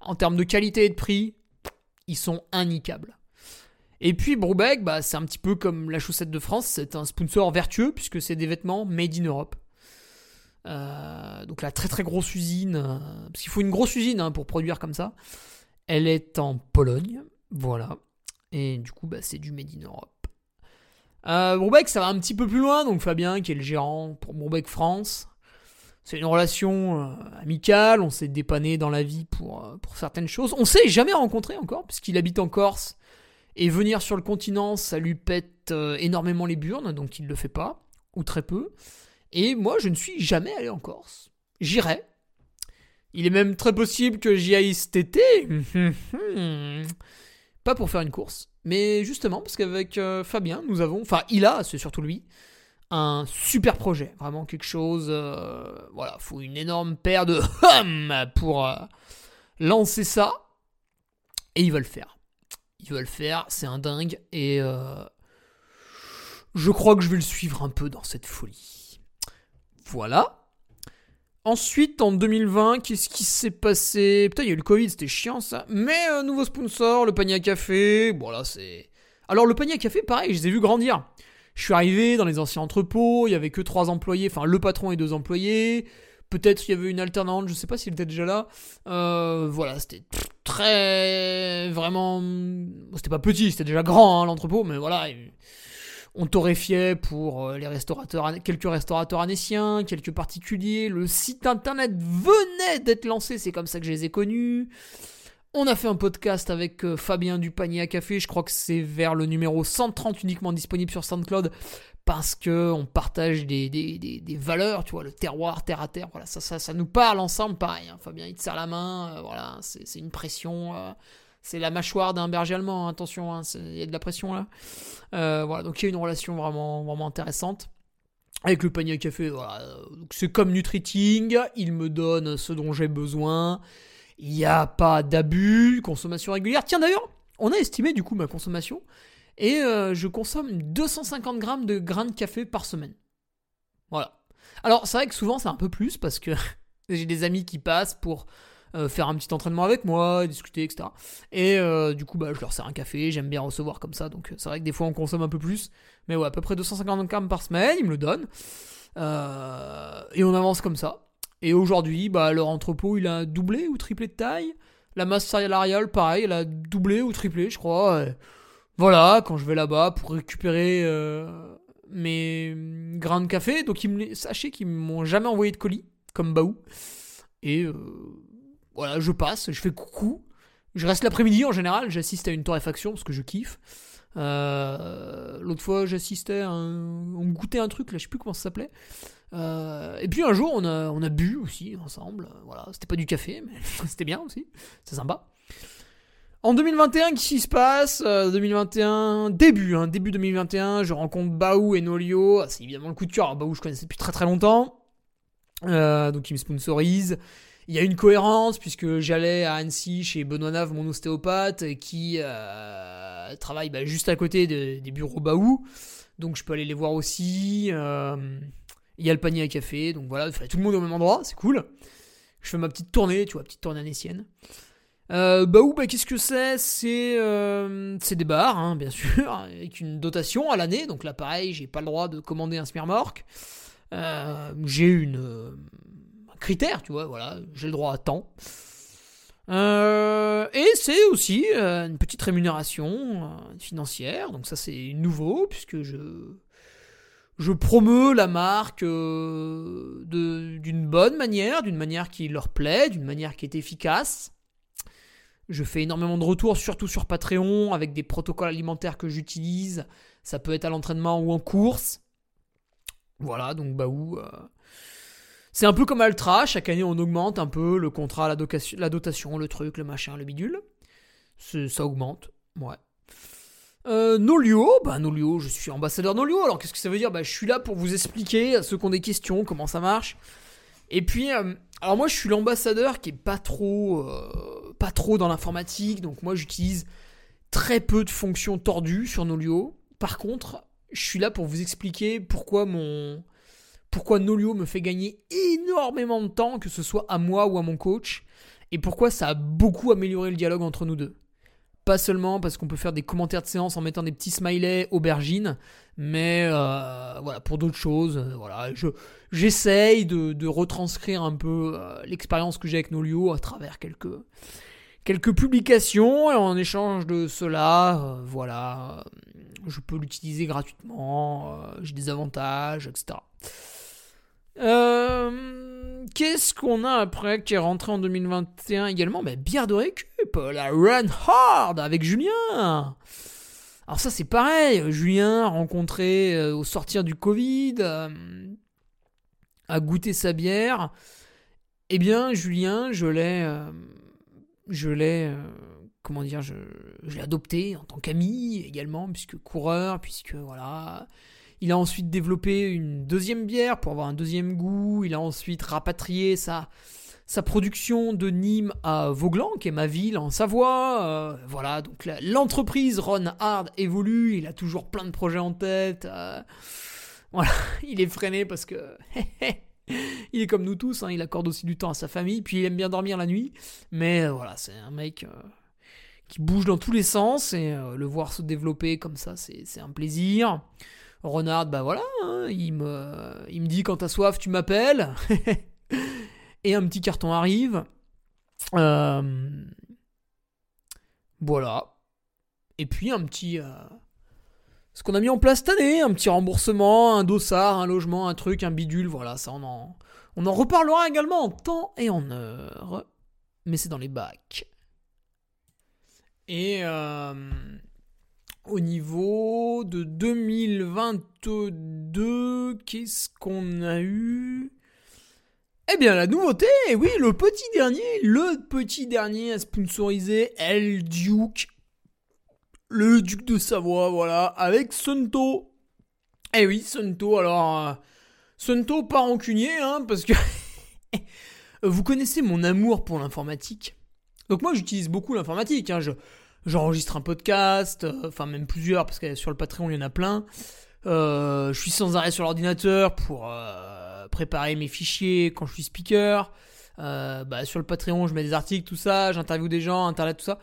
En termes de qualité et de prix, ils sont innicables. Et puis Broubeck, bah, c'est un petit peu comme la chaussette de France, c'est un sponsor vertueux puisque c'est des vêtements made in Europe. Euh, donc la très très grosse usine, parce qu'il faut une grosse usine hein, pour produire comme ça. Elle est en Pologne, voilà. Et du coup, bah, c'est du Made in Europe. Euh, ça va un petit peu plus loin, donc Fabien, qui est le gérant pour Bourbeck France. C'est une relation euh, amicale, on s'est dépanné dans la vie pour, euh, pour certaines choses. On s'est jamais rencontré encore, puisqu'il habite en Corse. Et venir sur le continent, ça lui pète euh, énormément les burnes, donc il ne le fait pas, ou très peu. Et moi, je ne suis jamais allé en Corse. J'irai, il est même très possible que j'y aille cet été. Pas pour faire une course, mais justement parce qu'avec Fabien, nous avons, enfin il a, c'est surtout lui, un super projet, vraiment quelque chose. Euh, voilà, faut une énorme paire de hum pour euh, lancer ça, et il va le faire. Il va le faire, c'est un dingue, et je crois que je vais le suivre un peu dans cette folie. Voilà. Ensuite, en 2020, qu'est-ce qui s'est passé? Putain, il y a eu le Covid, c'était chiant ça. Mais euh, nouveau sponsor, le panier à café. Bon, là, c'est. Alors, le panier à café, pareil, je les ai vus grandir. Je suis arrivé dans les anciens entrepôts, il y avait que trois employés, enfin, le patron et deux employés. Peut-être il y avait une alternante, je sais pas s'il était déjà là. Euh, voilà, c'était très. Vraiment. C'était pas petit, c'était déjà grand, hein, l'entrepôt, mais voilà on torréfiait pour euh, les restaurateurs, quelques restaurateurs anéciens, quelques particuliers. Le site internet venait d'être lancé, c'est comme ça que je les ai connus. On a fait un podcast avec euh, Fabien du panier à café, je crois que c'est vers le numéro 130 uniquement disponible sur SoundCloud parce que on partage des, des, valeurs, tu vois, le terroir, terre à terre, voilà, ça, ça, ça nous parle ensemble, pareil. Hein. Fabien, il te serre la main, euh, voilà, c'est une pression. C'est la mâchoire d'un berger allemand, hein, attention, hein, il y a de la pression là. Euh, voilà, donc il y a une relation vraiment, vraiment intéressante. Avec le panier à café, voilà. C'est comme Nutriting, il me donne ce dont j'ai besoin. Il n'y a pas d'abus, consommation régulière. Tiens d'ailleurs, on a estimé du coup ma consommation. Et je consomme 250 grammes de grains de café par semaine. Voilà. Alors, c'est vrai que souvent, c'est un peu plus parce que j'ai des amis qui passent pour euh, faire un petit entraînement avec moi, discuter, etc. Et euh, du coup, bah, je leur sers un café, j'aime bien recevoir comme ça, donc c'est vrai que des fois on consomme un peu plus, mais ouais, à peu près 250 grammes par semaine, ils me le donnent. Euh, et on avance comme ça. Et aujourd'hui, bah, leur entrepôt, il a doublé ou triplé de taille. La masse salariale, pareil, elle a doublé ou triplé, je crois. voilà, quand je vais là-bas pour récupérer mes grains de café, donc sachez qu'ils m'ont jamais envoyé de colis, comme Baou. Et voilà, je passe, je fais coucou. Je reste l'après-midi en général, j'assiste à une torréfaction parce que je kiffe. Euh, l'autre fois, j'assistais à un... On goûtait un truc, là, je sais plus comment ça s'appelait. Euh, et puis un jour, on a, bu aussi ensemble. Voilà, c'était pas du café, mais c'était bien aussi. C'est sympa. En 2021, qu'est-ce qui se passe? 2021, euh, début, hein, début 2021, je rencontre Baou et Nolio. Ah, c'est évidemment le coup de cœur. Baou, je connaissais depuis très très longtemps. donc, il me sponsorise. Il y a une cohérence puisque j'allais à Annecy chez Benoît Nave, mon ostéopathe, qui euh, travaille bah, juste à côté des bureaux Baou. Donc je peux aller les voir aussi. Euh, il y a le panier à café, donc voilà, tout le monde au même endroit, c'est cool. Je fais ma petite tournée, tu vois, petite tournée annécienne. Euh, Baou, bah, qu'est-ce que c'est? C'est des bars, hein, bien sûr, avec une dotation à l'année. Donc là, pareil, j'ai pas le droit de commander un smirmork. j'ai une critère, tu vois, voilà, j'ai le droit à temps. Euh, et c'est aussi euh, une petite rémunération euh, financière, donc ça c'est nouveau puisque je je promeux la marque d'une bonne manière, d'une manière qui leur plaît, d'une manière qui est efficace. Je fais énormément de retours, surtout sur Patreon, avec des protocoles alimentaires que j'utilise. Ça peut être à l'entraînement ou en course. Voilà, donc bah où c'est un peu comme Altra, chaque année on augmente un peu le contrat, la, dotation, le truc, le machin, le bidule. Ça augmente, ouais. Euh, Nolio, bah je suis ambassadeur Nolio, alors qu'est-ce que ça veut dire? Bah je suis là pour vous expliquer à ceux qui ont des questions comment ça marche. Et puis, euh, alors moi je suis l'ambassadeur qui est pas trop, euh, pas trop dans l'informatique, donc moi j'utilise très peu de fonctions tordues sur Nolio. Par contre, je suis là pour vous expliquer pourquoi mon, pourquoi Nolio me fait gagner énormément de temps, que ce soit à moi ou à mon coach, et pourquoi ça a beaucoup amélioré le dialogue entre nous deux. Pas seulement parce qu'on peut faire des commentaires de séance en mettant des petits smileys aubergines, mais euh, voilà pour d'autres choses. Euh, voilà, je j'essaye de, retranscrire un peu euh, l'expérience que j'ai avec Nolio à travers quelques quelques publications et en échange de cela, voilà, je peux l'utiliser gratuitement, j'ai des avantages, etc. Euh, qu'est-ce qu'on a après qui est rentré en 2021 également? Bah, Bière de récup, la Run Hard avec Julien. Alors ça c'est pareil, Julien rencontré euh, au sortir du Covid, euh, a goûté sa bière. Eh bien Julien, je l'ai, je l'ai, comment dire, je l'ai adopté en tant qu'ami également, puisque coureur, puisque voilà, il a ensuite développé une deuxième bière pour avoir un deuxième goût. Il a ensuite rapatrié sa, production de Nîmes à Vauglan, qui est ma ville en Savoie. Euh, voilà, donc l'entreprise Ron Hard évolue. Il a toujours plein de projets en tête. Euh, voilà, il est freiné parce que. il est comme nous tous, hein, il accorde aussi du temps à sa famille, puis il aime bien dormir la nuit. Mais euh, voilà, c'est un mec qui bouge dans tous les sens et le voir se développer comme ça, c'est un plaisir. Renard, bah voilà, hein, il, me, dit quand t'as soif, tu m'appelles. et un petit carton arrive. Euh, voilà. Et puis un petit. Euh, ce qu'on a mis en place cette année, un petit remboursement, un dossard, un logement, un truc, un bidule, voilà, ça on en, on en reparlera également en temps et en heure. Mais c'est dans les bacs. Et euh, au niveau de 2022, qu'est-ce qu'on a eu? Eh bien, la nouveauté, oui, le petit dernier, le petit dernier à sponsoriser El Duke, le duc de Savoie, voilà, avec Sunto. Eh oui, Sunto, alors, euh, Sunto pas rancunier, hein, parce que vous connaissez mon amour pour l'informatique. Donc moi, j'utilise beaucoup l'informatique, hein, je J'enregistre un podcast, euh, enfin même plusieurs, parce que sur le Patreon, il y en a plein. Euh, je suis sans arrêt sur l'ordinateur pour euh, préparer mes fichiers quand je suis speaker. bah, sur le Patreon, je mets des articles, tout ça, j'interviewe des gens, internet, tout ça.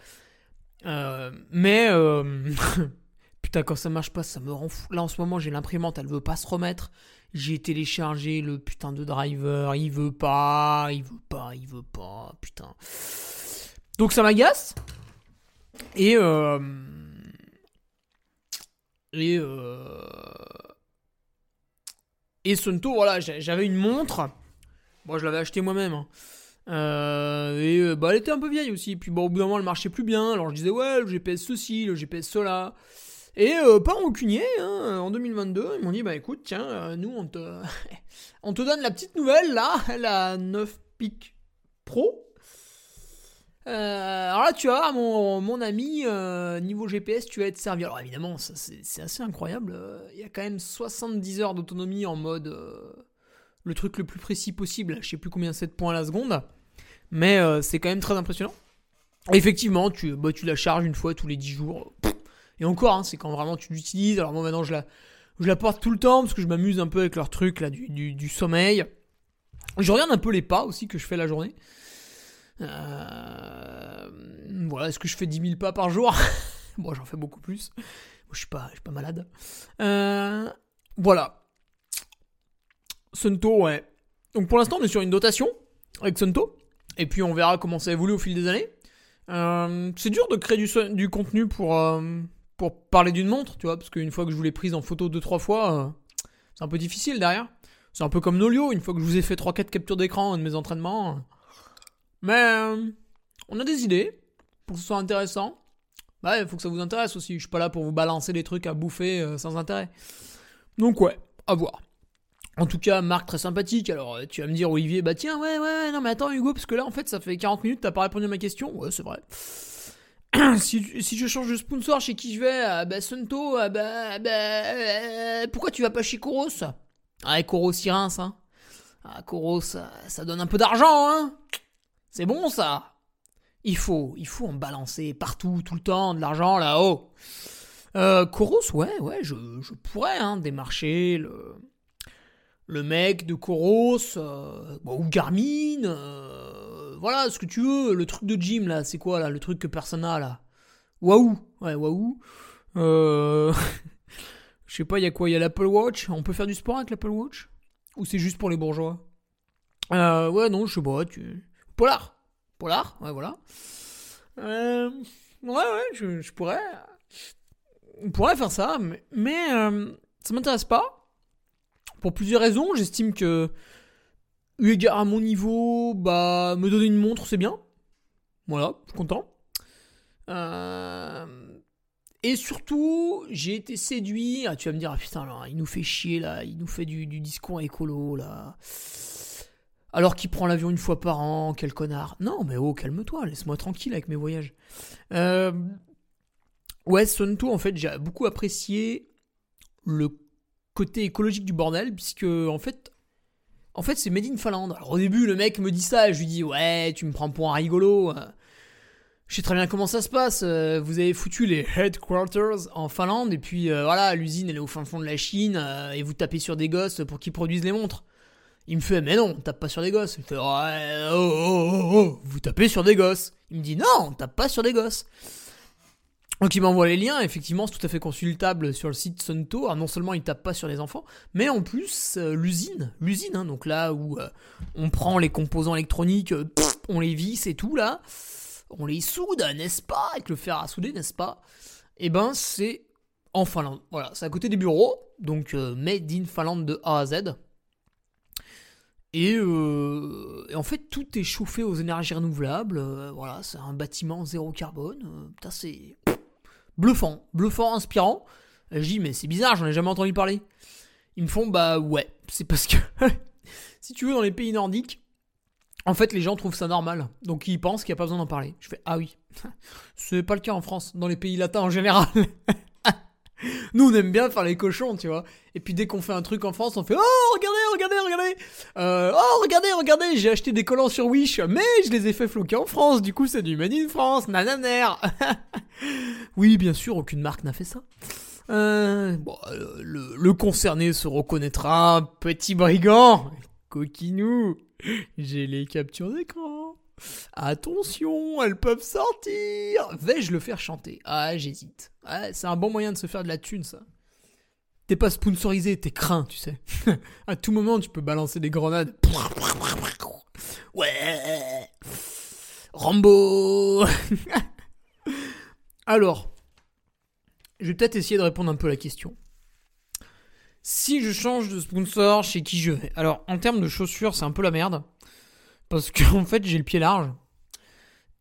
mais putain, quand ça marche pas, ça me rend fou. Là, en ce moment, j'ai l'imprimante, elle veut pas se remettre. J'ai téléchargé le putain de driver, il veut pas, il veut pas, il veut pas, putain. Donc ça m'agace. Et euh, et euh, et Sunto, voilà, j'avais une montre. Moi, je l'avais acheté moi-même. Hein. Euh, et bah, elle était un peu vieille aussi. Puis bon, au bout d'un moment, elle marchait plus bien. Alors je disais, ouais, le GPS ceci, le GPS cela. Et euh, pas rancunier, hein, en 2022, ils m'ont dit, bah écoute, tiens, euh, nous, on te, on te donne la petite nouvelle, là, la 9 Pic Pro. Euh, alors là, tu vois, mon, mon ami, niveau GPS, tu vas être servi. Alors évidemment, c'est assez incroyable. Il y a quand même 70 heures d'autonomie en mode le truc le plus précis possible. Je sais plus combien 7 points à la seconde. Mais c'est quand même très impressionnant. effectivement, tu, bah, tu la charges une fois tous les 10 jours. Et encore, hein, c'est quand vraiment tu l'utilises. Alors moi maintenant je la, je la porte tout le temps parce que je m'amuse un peu avec leur truc là du, du, sommeil. Je regarde un peu les pas aussi que je fais la journée. Euh, voilà, est-ce que je fais 10 000 pas par jour? Bon, j'en fais beaucoup plus. je suis pas, je suis pas malade. Euh, voilà. Sunto, ouais. Donc pour l'instant, on est sur une dotation avec Sunto. Et puis on verra comment ça évolue au fil des années. Euh, c'est dur de créer du, du contenu pour, pour parler d'une montre, tu vois, parce qu'une fois que je vous l'ai prise en photo deux trois fois, euh, c'est un peu difficile derrière. C'est un peu comme Nolio, une fois que je vous ai fait 3-4 captures d'écran de mes entraînements. Euh. Mais euh, on a des idées pour que ce soit intéressant. Bah, il faut que ça vous intéresse aussi. Je suis pas là pour vous balancer des trucs à bouffer sans intérêt. Donc ouais, à voir. En tout cas, Marc très sympathique. Alors, tu vas me dire, Olivier, bah tiens, ouais, ouais, non, mais attends, Hugo, parce que là, en fait, ça fait 40 minutes, t'as pas répondu à ma question. Ouais, c'est vrai. si, je change de sponsor, chez qui je vais? Euh, Bah, Sunto, euh, bah, bah euh, pourquoi tu vas pas chez Koros? Ah, Koros, il rince, hein. Ah, Koros, ça donne un peu d'argent, hein. C'est bon, ça. Il faut, il faut en balancer partout, tout le temps, de l'argent, là-haut. Euh, ouais, ouais, je, pourrais, hein, démarcher le, le mec de Koros, ou Garmin, voilà, ce que tu veux, le truc de gym là, c'est quoi là, le truc que personne n'a là? Waouh Ouais, waouh. Euh... Je sais pas, il y a quoi Il y a l'Apple Watch? On peut faire du sport avec l'Apple Watch? Ou c'est juste pour les bourgeois? Euh, Ouais, non, je sais pas. Polar Polar Ouais, voilà. Euh... Ouais, ouais, je, pourrais. On pourrait faire ça, mais, euh, ça m'intéresse pas. Pour plusieurs raisons. J'estime que eu égard à mon niveau, bah, me donner une montre, c'est bien. Voilà, je suis content. Euh, et surtout, j'ai été séduit. Ah, tu vas me dire, ah, putain, là, il nous fait chier, là. Il nous fait du, du discours écolo, là. Alors qu'il prend l'avion une fois par an, quel connard. Non, mais oh, calme-toi, laisse-moi tranquille avec mes voyages. Euh, ouais, Sunto, en fait, j'ai beaucoup apprécié le côté écologique du bordel, puisque, en fait, en fait, c'est Made in Finland. Alors, au début, le mec me dit ça, je lui dis Ouais, tu me prends pour un rigolo. Je sais très bien comment ça se passe. Euh, vous avez foutu les headquarters en Finlande, et puis euh, voilà, l'usine elle est au fin fond de la Chine, euh, et vous tapez sur des gosses pour qu'ils produisent les montres. Il me fait Mais non, on tape pas sur des gosses. Il me fait oh, oh, oh, oh, vous tapez sur des gosses. Il me dit Non, on tape pas sur des gosses. Donc il m'envoie les liens, effectivement c'est tout à fait consultable sur le site Sunto. Alors non seulement il tape pas sur les enfants, mais en plus euh, l'usine, l'usine, hein, donc là où euh, on prend les composants électroniques, euh, on les visse et tout là, on les soude, n'est-ce pas, avec le fer à souder, n'est-ce pas? Eh ben c'est en Finlande. Voilà, c'est à côté des bureaux, donc made in Finlande de A à Z. Et, et, en fait, tout est chauffé aux énergies renouvelables. voilà, c'est un bâtiment zéro carbone. putain, c'est bluffant, bluffant, inspirant. Je dis, mais c'est bizarre, j'en ai jamais entendu parler. Ils me font, bah ouais, c'est parce que, si tu veux, dans les pays nordiques, en fait, les gens trouvent ça normal. Donc ils pensent qu'il n'y a pas besoin d'en parler. Je fais, ah oui, c'est pas le cas en France, dans les pays latins en général. Nous, on aime bien faire les cochons, tu vois. Et puis dès qu'on fait un truc en France, on fait Oh, regardez, regardez, regardez. Euh, Oh, regardez, regardez, j'ai acheté des collants sur Wish, mais je les ai fait floquer en France, du coup c'est du Made in France, nananer Oui, bien sûr, aucune marque n'a fait ça. Euh, bon, euh, le, le concerné se reconnaîtra, petit brigand Coquinou J'ai les captures d'écran Attention, elles peuvent sortir Vais-je le faire chanter? Ah, j'hésite. Ah, c'est un bon moyen de se faire de la thune, ça. T'es pas sponsorisé, t'es craint, tu sais. à tout moment, tu peux balancer des grenades. Ouais Rambo Alors, je vais peut-être essayer de répondre un peu à la question. Si je change de sponsor, chez qui je vais? Alors, en termes de chaussures, c'est un peu la merde. Parce qu'en en fait, j'ai le pied large.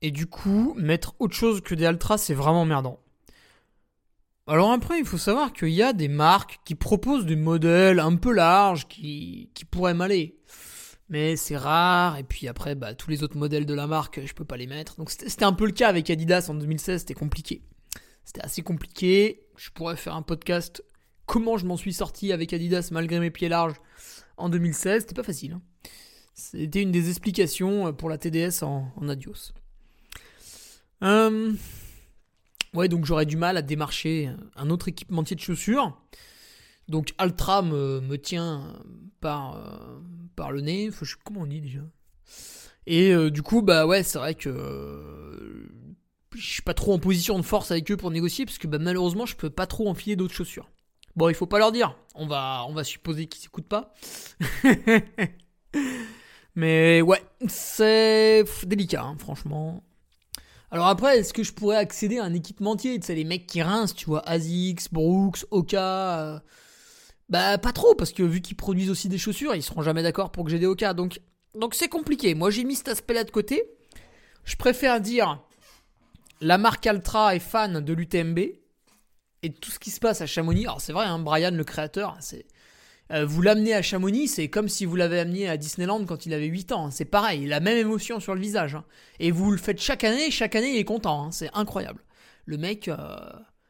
Et du coup, mettre autre chose que des Altras, c'est vraiment merdant. Alors après, il faut savoir qu'il y a des marques qui proposent des modèles un peu larges qui, pourraient m'aller. Mais c'est rare, et puis après, bah, tous les autres modèles de la marque, je peux pas les mettre. Donc c'était un peu le cas avec Adidas en 2016, c'était compliqué. C'était assez compliqué. Je pourrais faire un podcast comment je m'en suis sorti avec Adidas malgré mes pieds larges en 2016. C'était pas facile. Hein. C'était une des explications pour la TDS en, adios. Euh, ouais, donc j'aurais du mal à démarcher un autre équipementier de chaussures. Donc Altra me, tient par, euh, par le nez. comment on dit déjà? Et euh, du coup, bah ouais, c'est vrai que je suis pas trop en position de force avec eux pour négocier parce que bah, malheureusement, je peux pas trop enfiler d'autres chaussures. Bon, il faut pas leur dire. On va, on va supposer qu'ils s'écoutent pas. Mais ouais, c'est délicat, hein, franchement. Alors après, est-ce que je pourrais accéder à un équipementier? Tu sais, les mecs qui rincent, tu vois, ASICS, Brooks, Oka. Euh, bah, pas trop, parce que vu qu'ils produisent aussi des chaussures, ils seront jamais d'accord pour que j'ai des Oka. Donc, donc c'est compliqué. Moi, j'ai mis cet aspect-là de côté. Je préfère dire la marque Altra est fan de l'UTMB et tout ce qui se passe à Chamonix. Alors, c'est vrai, hein, Brian, le créateur, c'est euh, vous l'amenez à Chamonix, c'est comme si vous l'avez amené à Disneyland quand il avait 8 ans. C'est pareil, la même émotion sur le visage. Hein. Et vous le faites chaque année, chaque année il est content. Hein. C'est incroyable. Le mec. Euh,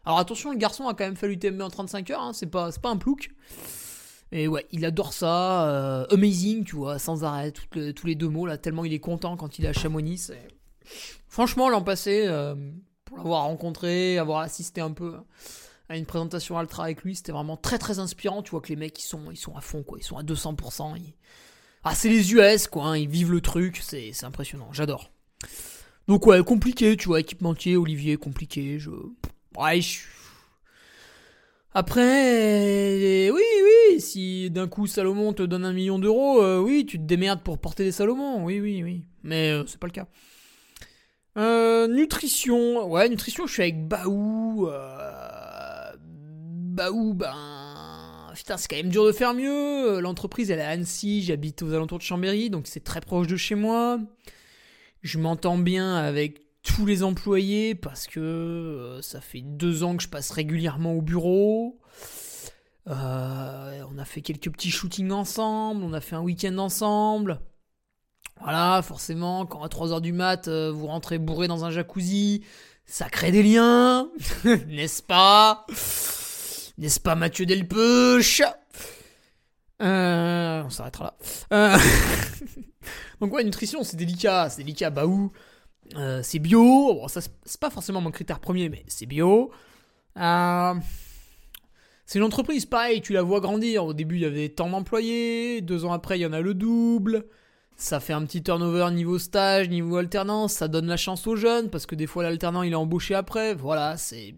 alors attention, le garçon a quand même fallu t'aimer en 35 heures, hein. c'est pas, pas un plouc. Et ouais, il adore ça. Euh, amazing, tu vois, sans arrêt, tous les deux mots là, tellement il est content quand il est à Chamonix. Franchement, l'an passé, pour l'avoir rencontré, avoir assisté un peu à une présentation Altra avec lui, c'était vraiment très très inspirant. Tu vois que les mecs ils sont, ils sont à fond quoi, ils sont à 200%. Ah, c'est les US quoi, hein. ils vivent le truc, c'est impressionnant, j'adore. Donc ouais, compliqué, tu vois, équipementier, Olivier, compliqué, je. Ouais, je... Après, oui, oui, si d'un coup Salomon te donne un million d'euros, euh, oui, tu te démerdes pour porter des Salomon, oui, oui, oui. Mais euh, c'est pas le cas. Euh, nutrition, ouais, nutrition, je suis avec Baou. Bah où Ben. Putain, c'est quand même dur de faire mieux. L'entreprise, elle est à Annecy, j'habite aux alentours de Chambéry, donc c'est très proche de chez moi. Je m'entends bien avec tous les employés parce que euh, ça fait deux ans que je passe régulièrement au bureau. Euh, on a fait quelques petits shootings ensemble, on a fait un week-end ensemble. Voilà, forcément, quand à 3h du mat, euh, vous rentrez bourré dans un jacuzzi, ça crée des liens, n'est-ce pas? N'est-ce pas Mathieu Delpeuch euh, On s'arrêtera là. Euh, donc ouais, nutrition, c'est délicat, c'est délicat. Bah où? Euh, C'est bio. Bon, ça c'est pas forcément mon critère premier, mais c'est bio. C'est une entreprise, pareil, tu la vois grandir. Au début, il y avait tant d'employés. Deux ans après, il y en a le double. Ça fait un petit turnover niveau stage, niveau alternance. Ça donne la chance aux jeunes parce que des fois, l'alternant, il est embauché après. Voilà, c'est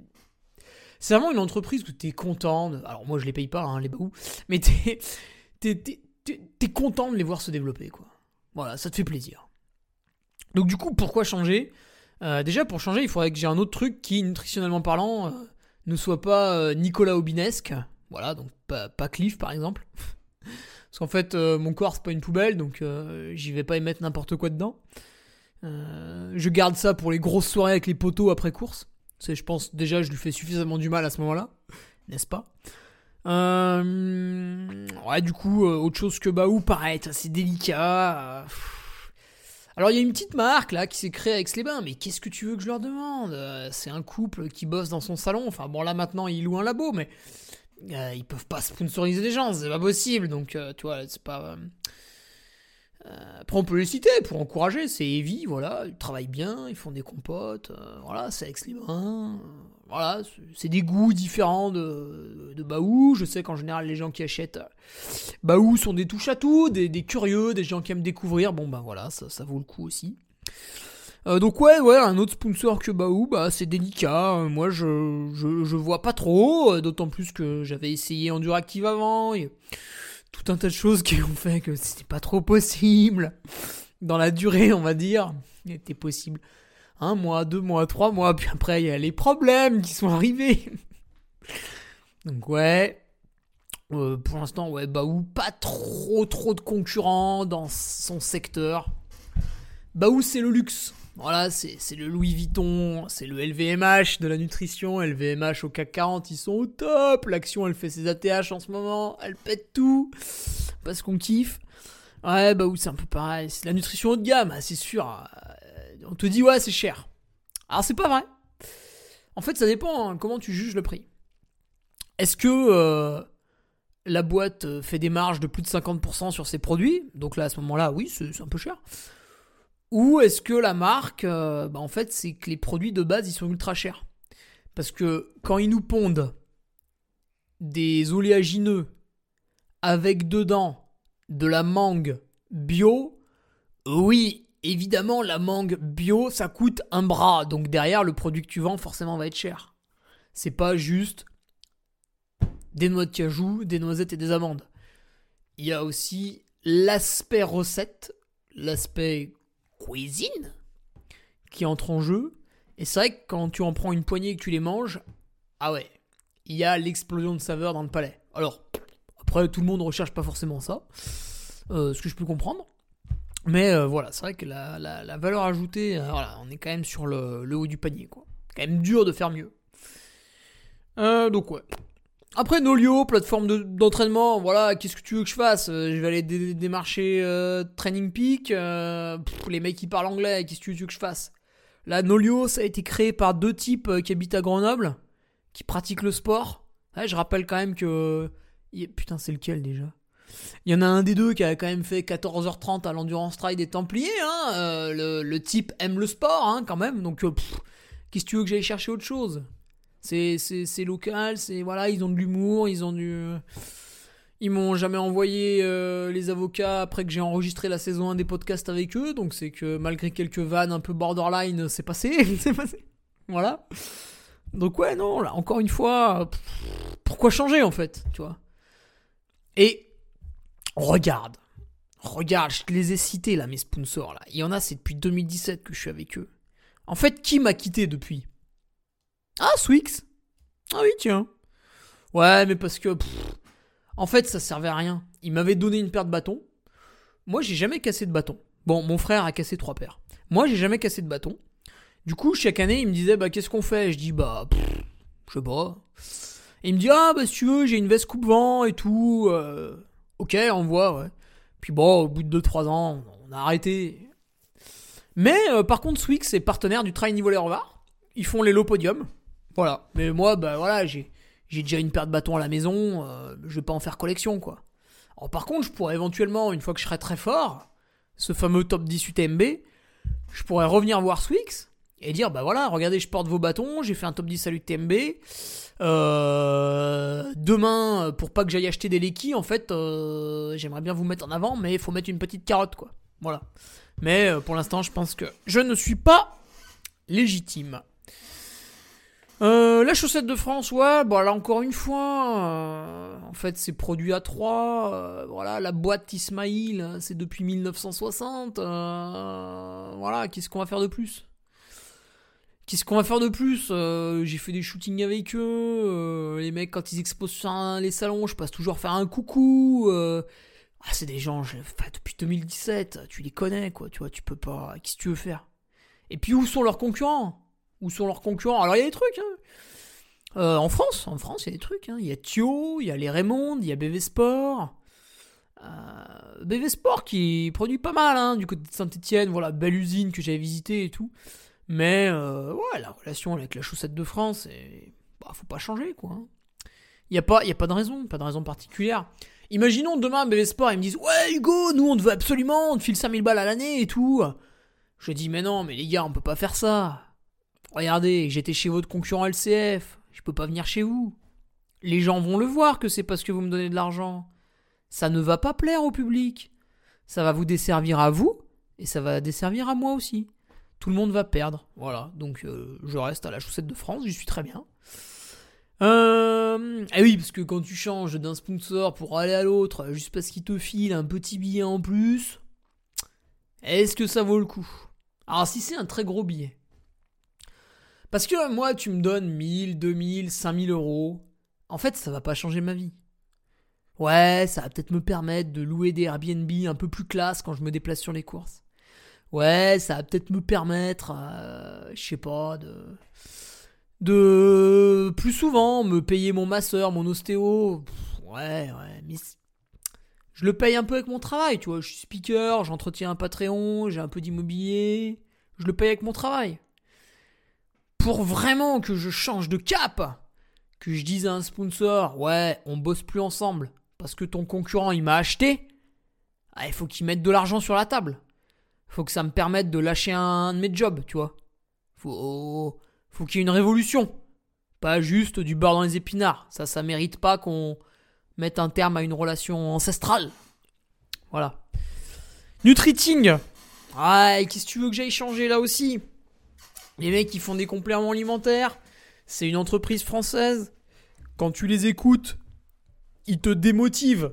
c'est vraiment une entreprise où t'es content. De... Alors moi je les paye pas, hein, les baous, mais t'es, t'es, content de les voir se développer, quoi. Voilà, ça te fait plaisir. Donc du coup, pourquoi changer? Euh, Déjà pour changer, il faudrait que j'ai un autre truc qui, nutritionnellement parlant, euh, ne soit pas euh, Nicolas Aubinesque. Voilà, donc pas, pas Cliff par exemple. Parce qu'en fait, mon corps c'est pas une poubelle, donc j'y vais pas y mettre n'importe quoi dedans. je garde ça pour les grosses soirées avec les poteaux après course. Je pense déjà, je lui fais suffisamment du mal à ce moment-là, n'est-ce pas? Euh, Ouais, du coup, euh, autre chose que Baou, pareil, c'est délicat. Alors il y a une petite marque là qui s'est créée avec les bains, mais qu'est-ce que tu veux que je leur demande? Euh, C'est un couple qui bosse dans son salon. Enfin bon là maintenant ils louent un labo, mais euh, ils peuvent pas sponsoriser des gens, c'est pas possible. Donc euh, tu vois, c'est pas. Après on peut les citer pour encourager. C'est Evie, voilà, ils travaillent bien, ils font des compotes, voilà, c'est les bains. Voilà, c'est des goûts différents de, de Baou. Je sais qu'en général, les gens qui achètent Baou sont des touches à tout, des, curieux, des gens qui aiment découvrir. Bon, ben voilà, ça, vaut le coup aussi. Euh, donc ouais, ouais, un autre sponsor que Baou, bah c'est délicat. Euh, moi, je, je, vois pas trop, euh, d'autant plus que j'avais essayé Enduractive avant. Et tout un tas de choses qui ont fait que c'était pas trop possible dans la durée, on va dire. Il était possible un mois, deux mois, trois mois, puis après il y a les problèmes qui sont arrivés. Donc ouais, euh, pour l'instant ouais, Baou, pas trop trop de concurrents dans son secteur. Baou c'est le luxe. Voilà, c'est le Louis Vuitton, c'est le LVMH de la nutrition, LVMH au CAC 40, ils sont au top. L'action, elle fait ses ATH en ce moment, elle pète tout parce qu'on kiffe. Ouais, Baou, c'est un peu pareil. C'est la nutrition haut de gamme, c'est sûr on te dit ouais c'est cher. Alors c'est pas vrai. En fait ça dépend hein, comment tu juges le prix. Est-ce que euh, la boîte fait des marges de plus de 50% sur ses produits? Donc là à ce moment-là oui c'est un peu cher. Ou est-ce que la marque, euh, bah, en fait c'est que les produits de base ils sont ultra chers. Parce que quand ils nous pondent des oléagineux avec dedans de la mangue bio, oui, évidemment, la mangue bio, ça coûte un bras. Donc derrière, le produit que tu vends, forcément, va être cher. C'est pas juste des noix de cajou, des noisettes et des amandes. Il y a aussi l'aspect recette, l'aspect cuisine qui entre en jeu. Et c'est vrai que quand tu en prends une poignée et que tu les manges, ah ouais, il y a l'explosion de saveur dans le palais. Alors, après, tout le monde ne recherche pas forcément ça, euh, ce que je peux comprendre. Mais euh, voilà, c'est vrai que la, valeur ajoutée, euh, voilà, on est quand même sur le, haut du panier, quoi. Quand même dur de faire mieux. Donc ouais. Après Nolio, plateforme d'entraînement, voilà, qu'est-ce que tu veux que je fasse? Je vais aller démarcher Training Peak, les mecs qui parlent anglais, qu'est-ce que tu veux que je fasse? Là, Nolio, ça a été créé par deux types qui habitent à Grenoble, qui pratiquent le sport. je rappelle quand même que... Putain, c'est lequel déjà? Il y en a un des deux qui a quand même fait 14h30 à l'Endurance Trail des Templiers. Hein, euh, le, type aime le sport hein, quand même. Donc, euh, qu'est-ce que tu veux que j'aille chercher autre chose? C'est, local, c'est voilà, ils ont de l'humour, ils ont du. Ils m'ont jamais envoyé euh, les avocats après que j'ai enregistré la saison 1 des podcasts avec eux, donc c'est que malgré quelques vannes un peu borderline, c'est passé, c'est passé. Voilà. Donc ouais, non, là, encore une fois, pourquoi changer en fait, tu vois? Et Regarde. Regarde, je te les ai cités là, mes sponsors là. Il y en a, c'est depuis 2017 que je suis avec eux. En fait, qui m'a quitté depuis? Ah, Swix Ah oui, tiens. Ouais, mais parce que. en fait, ça servait à rien. Il m'avait donné une paire de bâtons. Moi, j'ai jamais cassé de bâton. Bon, mon frère a cassé trois paires. Moi, j'ai jamais cassé de bâton. Du coup, chaque année, il me disait, bah, qu'est-ce qu'on fait? Je dis, bah, je sais pas. Et il me dit, ah, bah, si tu veux, j'ai une veste coupe-vent et tout. Euh, Ok, on voit. Puis bon, au bout de 2-3 ans, on a arrêté. Mais euh, par contre, Swix est partenaire du Trail Niveau. Ils font les low podium. Voilà. Mais moi, bah voilà, j'ai, déjà une paire de bâtons à la maison. Euh, je vais pas en faire collection, quoi. Alors, par contre, je pourrais éventuellement, une fois que je serai très fort, ce fameux top 10 UTMB, je pourrais revenir voir Swix et dire bah voilà, regardez, je porte vos bâtons, j'ai fait un top 10 à l'UTMB. Euh, demain, pour pas que j'aille acheter des Lekis, en fait, euh, j'aimerais bien vous mettre en avant, mais il faut mettre une petite carotte, quoi. Voilà. Mais euh, pour l'instant, je pense que je ne suis pas légitime. La chaussette de France, ouais, bon là encore une fois, en fait c'est produit à 3, voilà, la boîte Ismail, c'est depuis 1960, voilà, qu'est-ce qu'on va faire de plus? Qu'est-ce qu'on va faire de plus? Euh, J'ai fait des shootings avec eux. Euh, les mecs, quand ils exposent sur les salons, je passe toujours faire un coucou. Euh. ah, c'est des gens, depuis 2017, tu les connais, quoi. Tu vois, tu peux pas. Qu'est-ce que tu veux faire? Et puis, où sont leurs concurrents? Où sont leurs concurrents Alors, il y a des trucs, hein. en France, en France, il y a des trucs. Hein. Il y a Thio, il y a les Raymond, il y a BV Sport. Euh, BV Sport qui produit pas mal hein, du côté de Saint-Etienne, voilà, belle usine que j'avais visitée et tout. Mais euh, la relation avec la chaussette de France, et, bah, faut pas changer quoi. Il n'y a, pas, y a pas de raison, pas de raison particulière. Imaginons demain BV Sport, ils me disent Ouais Hugo, nous on te veut absolument, on te file 5000 balles à l'année et tout. Je dis Mais non, mais les gars, on peut pas faire ça. Regardez, j'étais chez votre concurrent LCF, je peux pas venir chez vous. Les gens vont le voir que c'est parce que vous me donnez de l'argent. Ça ne va pas plaire au public. Ça va vous desservir à vous et ça va desservir à moi aussi. Tout le monde va perdre. Voilà, donc euh, je reste à la chaussette de France, j'y suis très bien. Euh... Et oui, parce que quand tu changes d'un sponsor pour aller à l'autre, juste parce qu'il te file un petit billet en plus, est-ce que ça vaut le coup? Alors si c'est un très gros billet. Parce que moi, tu me donnes 1000, 2000, 5000 euros, en fait, ça va pas changer ma vie. Ouais, ça va peut-être me permettre de louer des Airbnb un peu plus classe quand je me déplace sur les courses. Ouais, ça va peut-être me permettre, euh, je sais pas, de de plus souvent me payer mon masseur, mon ostéo. ouais, ouais, mais je le paye un peu avec mon travail, tu vois. Je suis speaker, j'entretiens un Patreon, j'ai un peu d'immobilier. Je le paye avec mon travail. Pour vraiment que je change de cap, que je dise à un sponsor, ouais, on bosse plus ensemble parce que ton concurrent il m'a acheté, ah, il faut qu'il mette de l'argent sur la table. Faut que ça me permette de lâcher un de mes jobs, tu vois. Faut faut qu'il y ait une révolution. Pas juste du beurre dans les épinards. Ça, ça mérite pas qu'on mette un terme à une relation ancestrale. Voilà. Nutriting. Ah, qu'est-ce que tu veux que j'aille changer là aussi? Les mecs qui font des compléments alimentaires, c'est une entreprise française. Quand tu les écoutes, ils te démotivent.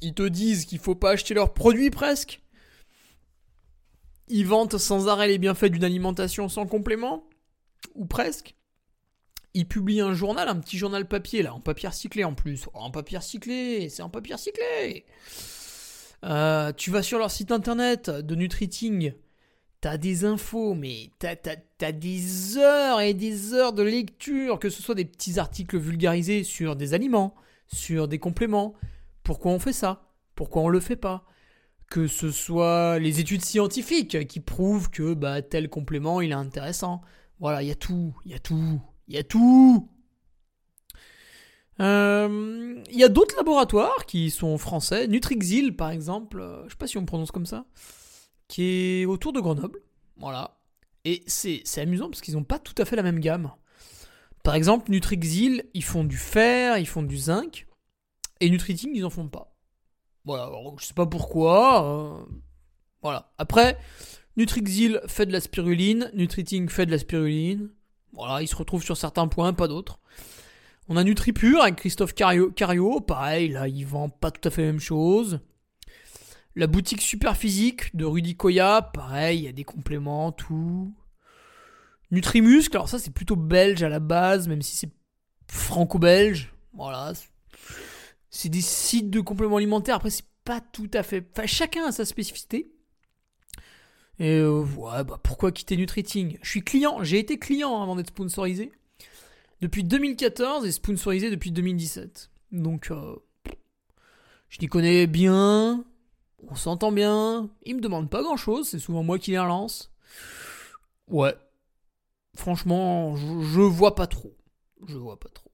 Ils te disent qu'il faut pas acheter leurs produits presque. Ils vantent sans arrêt les bienfaits d'une alimentation sans complément ou presque. Il publie un journal, un petit journal papier, là, en papier recyclé en plus. Oh, en papier recyclé, c'est en papier recyclé. Euh, tu vas sur leur site internet de Nutriting, t'as des infos, mais t'as, as, des heures et des heures de lecture, que ce soit des petits articles vulgarisés sur des aliments, sur des compléments. Pourquoi on fait ça? Pourquoi on le fait pas? Que ce soit les études scientifiques qui prouvent que bah, tel complément il est intéressant. Voilà, il y a tout, il y a tout, il y a tout. Euh, il y a d'autres laboratoires qui sont français, Nutrixil par exemple, euh, je sais pas si on prononce comme ça, qui est autour de Grenoble. Voilà. Et c'est amusant parce qu'ils n'ont pas tout à fait la même gamme. Par exemple, Nutrixil, ils font du fer, ils font du zinc, et Nutriting, ils en font pas. Voilà, je sais pas pourquoi. Euh, voilà. Après, Nutrixil fait de la spiruline, Nutriting fait de la spiruline. Voilà, il se retrouve sur certains points, pas d'autres. On a NutriPure avec Christophe Cario, pareil, là, il vend pas tout à fait la même chose. La boutique Super Physique de Rudy Koya, pareil, il y a des compléments, tout. Nutrimuscle, alors ça c'est plutôt belge à la base, même si c'est franco-belge. Voilà. C'est des sites de compléments alimentaires, après c'est pas tout à fait... Enfin, chacun a sa spécificité. Et euh, ouais, bah pourquoi quitter Nutriting? Je suis client, j'ai été client avant d'être sponsorisé. Depuis 2014 et sponsorisé depuis 2017. Donc, euh, je les connais bien, on s'entend bien, ils me demandent pas grand chose, c'est souvent moi qui les relance. Ouais. Franchement, je, je vois pas trop. Je vois pas trop.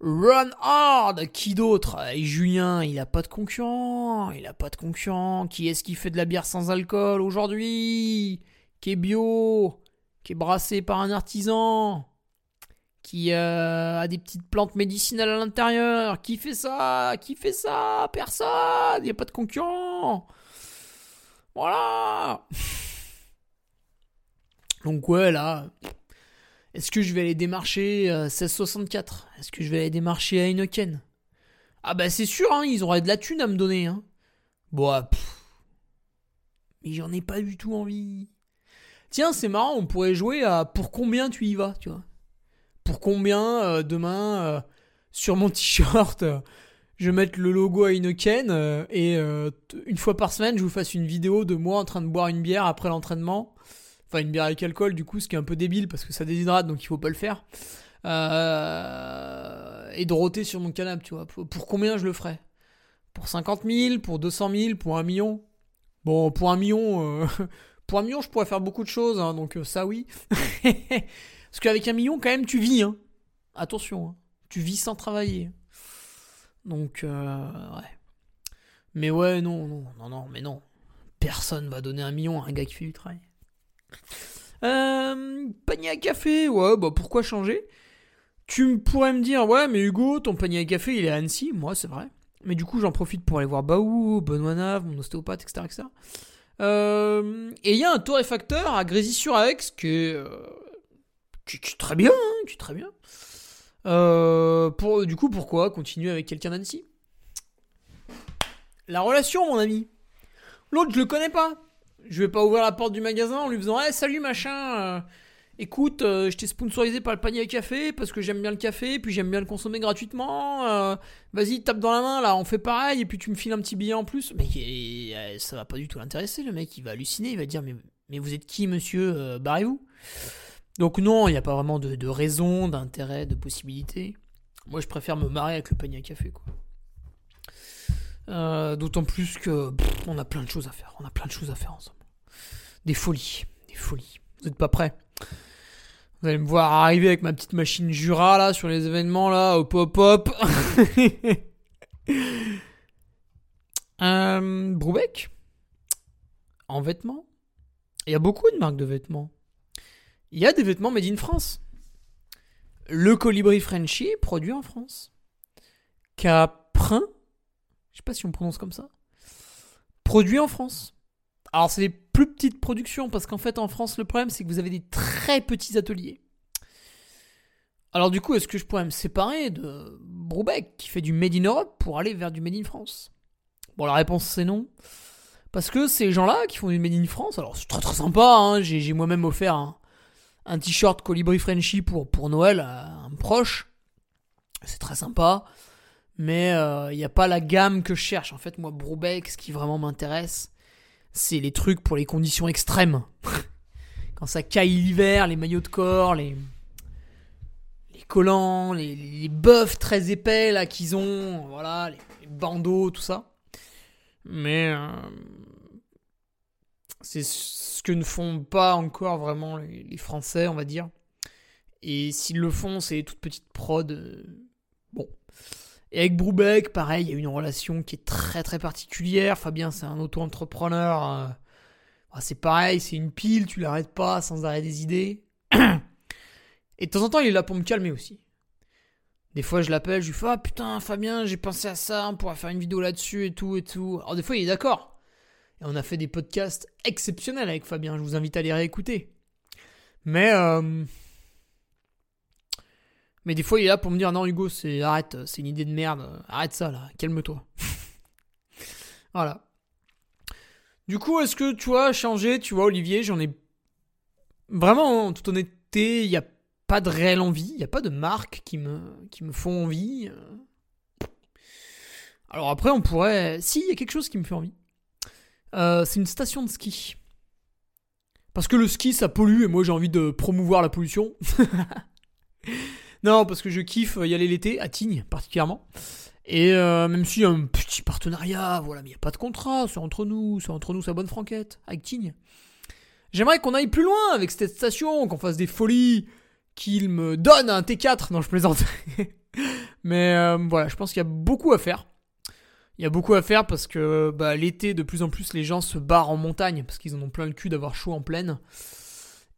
Run hard Qui d'autre? Et Julien, il a pas de concurrent. Il a pas de concurrent. Qui est-ce qui fait de la bière sans alcool aujourd'hui? Qui est bio? Qui est brassé par un artisan? Qui euh, a des petites plantes médicinales à l'intérieur Qui fait ça? Qui fait ça? Personne Il n'y a pas de concurrent Voilà Donc ouais, là... Est-ce que je vais aller démarcher 1664 euh, Est-ce que je vais aller démarcher Heineken? Ah bah c'est sûr, hein, ils auraient de la thune à me donner. Hein. Bon, ah, mais j'en ai pas du tout envie. Tiens, c'est marrant, on pourrait jouer à pour combien tu y vas, tu vois. Pour combien euh, demain euh, sur mon t-shirt je vais mettre le logo Heineken et une fois par semaine je vous fasse une vidéo de moi en train de boire une bière après l'entraînement Enfin, une bière avec alcool, du coup, ce qui est un peu débile parce que ça déshydrate, donc il faut pas le faire. Euh, et de roter sur mon canapé, tu vois. Pour combien je le ferais? Pour 50 000, pour 200 000, pour un million? Bon, pour un million, euh, pour un million, je pourrais faire beaucoup de choses, hein, donc euh, ça oui. Parce qu'avec un million, quand même, tu vis. Hein. Attention, hein. tu vis sans travailler. Donc, euh, ouais. Mais ouais, non, non, non, non, mais non. Personne va donner un million à un gars qui fait du travail. Euh, panier à café, ouais, bah pourquoi changer? Tu pourrais me dire, ouais, mais Hugo, ton panier à café, il est à Annecy. Moi, c'est vrai. Mais du coup, j'en profite pour aller voir Baou, Benoît Nave, mon ostéopathe, etc. etc. Euh, et il y a un torréfacteur à Grésy-sur-Aix qui est, euh, qui, qui très bien, hein, qui très bien. Euh, pour, du coup, pourquoi continuer avec quelqu'un d'Annecy La relation, mon ami. L'autre, je le connais pas. Je vais pas ouvrir la porte du magasin en lui faisant hey, salut machin. euh, écoute, euh, je t'ai sponsorisé par le panier à café parce que j'aime bien le café, puis j'aime bien le consommer gratuitement. euh, Vas-y, tape dans la main là, on fait pareil, et puis tu me files un petit billet en plus. Mais euh, ça va pas du tout l'intéresser, le mec. Il va halluciner, il va dire mais, mais vous êtes qui, monsieur Barrez-vous. Donc non, il n'y a pas vraiment de, raison, d'intérêt, de possibilité. Moi, je préfère me marrer avec le panier à café, quoi. Euh, D'autant plus que on a plein de choses à faire. On a plein de choses à faire ensemble. Des folies, des folies. Vous n'êtes pas prêts? Vous allez me voir arriver avec ma petite machine Jura là sur les événements là, hop hop hop. euh, Broubec en vêtements? Il y a beaucoup de marques de vêtements. Il y a des vêtements made in France. Le colibri Frenchy produit en France. Caprin, je sais pas si on prononce comme ça, produit en France. Alors c'est des plus petites productions parce qu'en fait en France le problème c'est que vous avez des très petits ateliers. Alors du coup est-ce que je pourrais me séparer de Broubec qui fait du made in Europe pour aller vers du made in France? Bon la réponse c'est non. Parce que ces gens-là qui font du made in France, alors c'est très très sympa, hein, j'ai j'ai moi-même offert un, un t-shirt Colibri Frenchy pour, Noël un proche. C'est très sympa. Mais il n'y a pas la gamme que je cherche. En fait, moi, Broubec, ce qui vraiment m'intéresse, c'est les trucs pour les conditions extrêmes. Quand ça caille l'hiver, les maillots de corps, les, les collants, les, les très épais là qu'ils ont, voilà, les, les bandeaux, tout ça. Mais euh, c'est ce que ne font pas encore vraiment les, Français, on va dire. Et s'ils le font, c'est toute petite prod. euh, bon. Et avec Broubec, pareil, il y a une relation qui est très très particulière. Fabien, c'est un auto-entrepreneur. euh, bah, c'est pareil, c'est une pile, tu l'arrêtes pas sans arrêt des idées. Et de temps en temps, il est là pour me calmer aussi. Des fois, je l'appelle, je lui fais Ah putain, Fabien, j'ai pensé à ça, on pourrait faire une vidéo là-dessus et tout et tout. Alors, des fois, il est d'accord. On a fait des podcasts exceptionnels avec Fabien, je vous invite à les réécouter. Mais, euh, mais des fois, il est là pour me dire Non, Hugo, c'est arrête, c'est une idée de merde, arrête ça là, calme-toi. voilà. Du coup, est-ce que tu vois, changer, tu vois, Olivier, j'en ai vraiment, en toute honnêteté, il n'y a pas de réelle envie, il n'y a pas de marques qui me, qui me font envie. euh. Alors après, on pourrait. Si, il y a quelque chose qui me fait envie. Euh, c'est une station de ski. Parce que le ski, ça pollue et moi j'ai envie de promouvoir la pollution. non, parce que je kiffe y aller l'été, à Tignes particulièrement. Et euh, même s'il y a un petit partenariat, voilà, mais il n'y a pas de contrat, c'est entre nous, c'est entre nous, la bonne franquette, avec Tignes. J'aimerais qu'on aille plus loin avec cette station, qu'on fasse des folies, qu'il me donne un T4. Non, je plaisante. mais euh, voilà, je pense qu'il y a beaucoup à faire. Il y a beaucoup à faire parce que bah, l'été, de plus en plus, les gens se barrent en montagne parce qu'ils en ont plein le cul d'avoir chaud en plaine.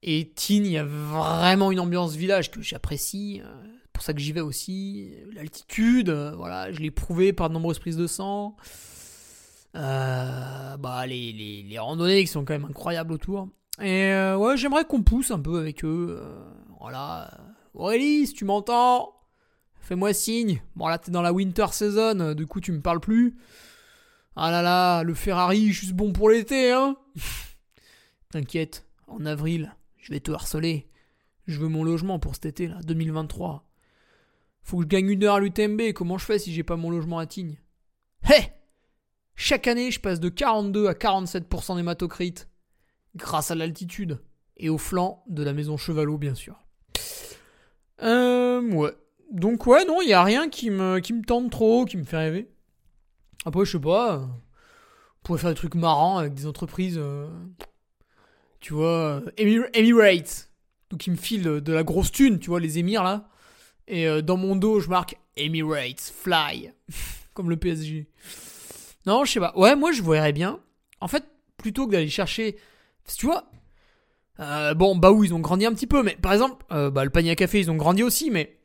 Et Tignes, il y a vraiment une ambiance village que j'apprécie. euh, C'est pour ça que j'y vais aussi. L'altitude, euh, voilà, je l'ai prouvé par de nombreuses prises de sang. Euh, bah, les, les, randonnées qui sont quand même incroyables autour. Et euh, ouais, j'aimerais qu'on pousse un peu avec eux. euh, voilà. Aurélie, si tu m'entends, fais-moi signe. Bon, là, t'es dans la winter season, euh, du coup, tu me parles plus. Ah là là, le Ferrari, juste bon pour l'été, hein T'inquiète, en avril, je vais te harceler. Je veux mon logement pour cet été, là, 2023. Faut que je gagne une heure à l'UTMB, comment je fais si j'ai pas mon logement à Tignes? Hé Chaque année, je passe de 42 à 47% d'hématocrite grâce à l'altitude et au flanc de la maison Chevalot, bien sûr. Euh, ouais. Donc ouais, non, il y a rien qui me, qui me tente trop, qui me fait rêver. Après, je sais pas. On pourrait faire des trucs marrants avec des entreprises. euh, tu vois, euh, Emir- Emirates. Donc, ils me filent de, la grosse thune, tu vois, les émirs là. Et euh, dans mon dos, je marque Emirates Fly. Comme le PSG. Non, je sais pas. Ouais, moi, je verrais bien. En fait, plutôt que d'aller chercher. Tu vois. bon, bah oui, ils ont grandi un petit peu, mais par exemple, bah, le panier à café, ils ont grandi aussi, mais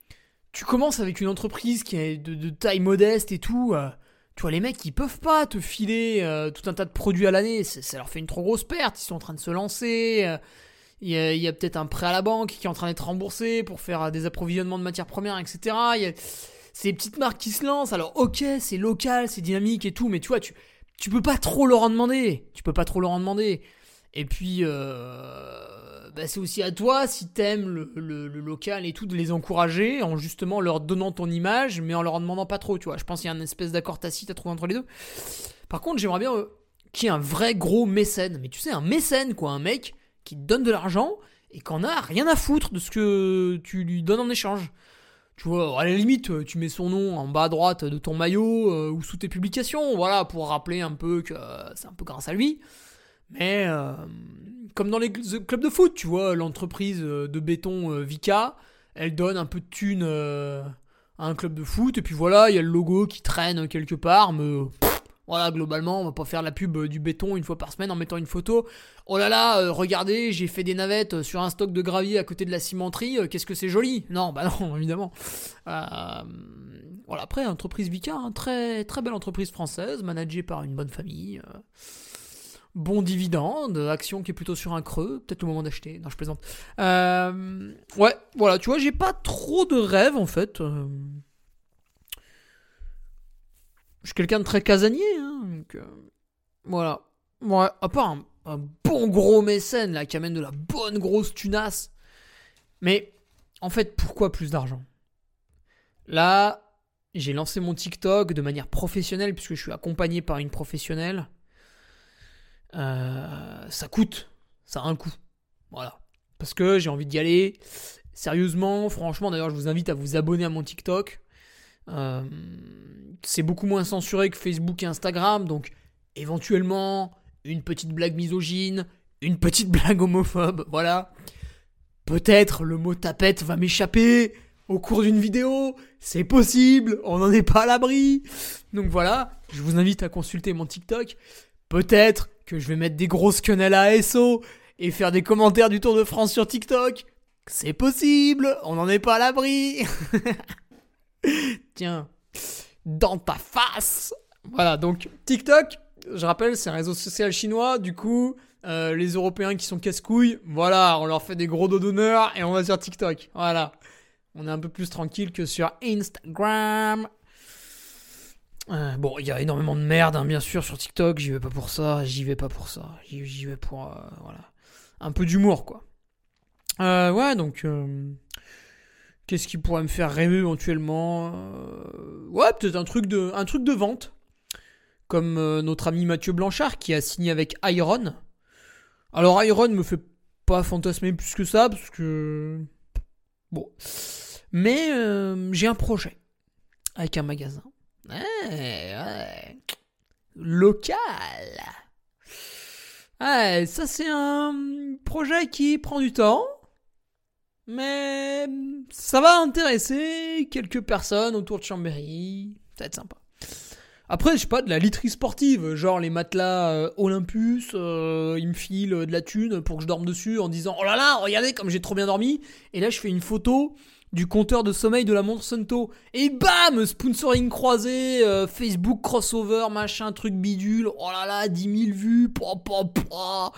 tu commences avec une entreprise qui est de, taille modeste et tout. euh, tu vois, les mecs, ils peuvent pas te filer euh, tout un tas de produits à l'année. c'est- Ça leur fait une trop grosse perte. Ils sont en train de se lancer. euh, Il y a, peut-être un prêt à la banque qui est en train d'être remboursé pour faire des approvisionnements de matières premières, etc. A ces petites marques qui se lancent. Alors, ok, c'est local, c'est dynamique et tout, mais tu vois, tu, tu peux pas trop leur en demander. Tu peux pas trop leur en demander. Et puis, euh, bah, c'est aussi à toi, si t'aimes le, local et tout, de les encourager en justement leur donnant ton image, mais en leur en demandant pas trop, tu vois. Je pense qu'il y a une espèce d'accord tacite à trouver entre les deux. Par contre, j'aimerais bien euh, qu'il y ait un vrai gros mécène. Mais tu sais, un mécène, quoi. Un mec qui te donne de l'argent et qu'en a rien à foutre de ce que tu lui donnes en échange. Tu vois, à la limite, tu mets son nom en bas à droite de ton maillot euh, ou sous tes publications, voilà, pour rappeler un peu que c'est un peu grâce à lui. Mais euh, comme dans les cl- clubs de foot, tu vois, l'entreprise euh, de béton euh, Vika, elle donne un peu de thunes à un club de foot, et puis voilà, il y a le logo qui traîne quelque part, mais voilà, globalement, on va pas faire la pub du béton une fois par semaine en mettant une photo. Oh là là, regardez, j'ai fait des navettes sur un stock de gravier à côté de la cimenterie, qu'est-ce que c'est joli Non, bah non, évidemment. Voilà, après, entreprise Vika, hein, très, très belle entreprise française, managée par une bonne famille. Bon dividende, action qui est plutôt sur un creux, peut-être le moment d'acheter. Non, je plaisante. Euh, ouais, voilà, tu vois, j'ai pas trop de rêves en fait. euh. Je suis quelqu'un de très casanier, hein, donc euh, voilà. Ouais, à part un, un bon gros mécène là qui amène de la bonne grosse tunasse. Mais en fait, pourquoi plus d'argent? Là, j'ai lancé mon TikTok de manière professionnelle puisque je suis accompagné par une professionnelle. Euh, ça coûte, ça a un coût. Voilà. Parce que j'ai envie d'y aller. Sérieusement, franchement, d'ailleurs, je vous invite à vous abonner à mon TikTok. Euh, c'est beaucoup moins censuré que Facebook et Instagram, donc éventuellement une petite blague misogyne, une petite blague homophobe, voilà. Peut-être le mot tapette va m'échapper au cours d'une vidéo, c'est possible, on n'en est pas à l'abri. Donc voilà, je vous invite à consulter mon TikTok. Peut-être que je vais mettre des grosses quenelles à ASO et faire des commentaires du Tour de France sur TikTok. C'est possible, on n'en est pas à l'abri. Tiens, dans ta face. Voilà, donc TikTok, je rappelle, c'est un réseau social chinois. Du coup, euh, les Européens qui sont casse-couilles, voilà, on leur fait des gros dos d'honneur et on va sur TikTok. Voilà. On est un peu plus tranquille que sur Instagram. Euh, bon, il y a énormément de merde, hein, bien sûr, sur TikTok. J'y vais pas pour ça. J'y vais pas pour ça. J'y vais pour. euh, voilà. Un peu d'humour, quoi. Euh, ouais, donc. Qu'est-ce qui pourrait me faire rêver éventuellement Ouais, peut-être un truc de, un truc de vente. Comme notre ami Mathieu Blanchard qui a signé avec Iron. Alors, Iron me fait pas fantasmer plus que ça parce que. Bon. Mais j'ai un projet avec un magasin. Local. Ouais, ça c'est un projet qui prend du temps. Mais ça va intéresser quelques personnes autour de Chambéry. Ça va être sympa. Après, je sais pas, de la literie sportive, genre les matelas euh, Olympus, euh, ils me filent de la thune pour que je dorme dessus en disant Oh là là, regardez comme j'ai trop bien dormi. Et là, je fais une photo du compteur de sommeil de la montre Sunto. Et bam Sponsoring croisé, euh, Facebook crossover, machin, truc bidule. Oh là là, 10 000 vues. Pa, pa, pa.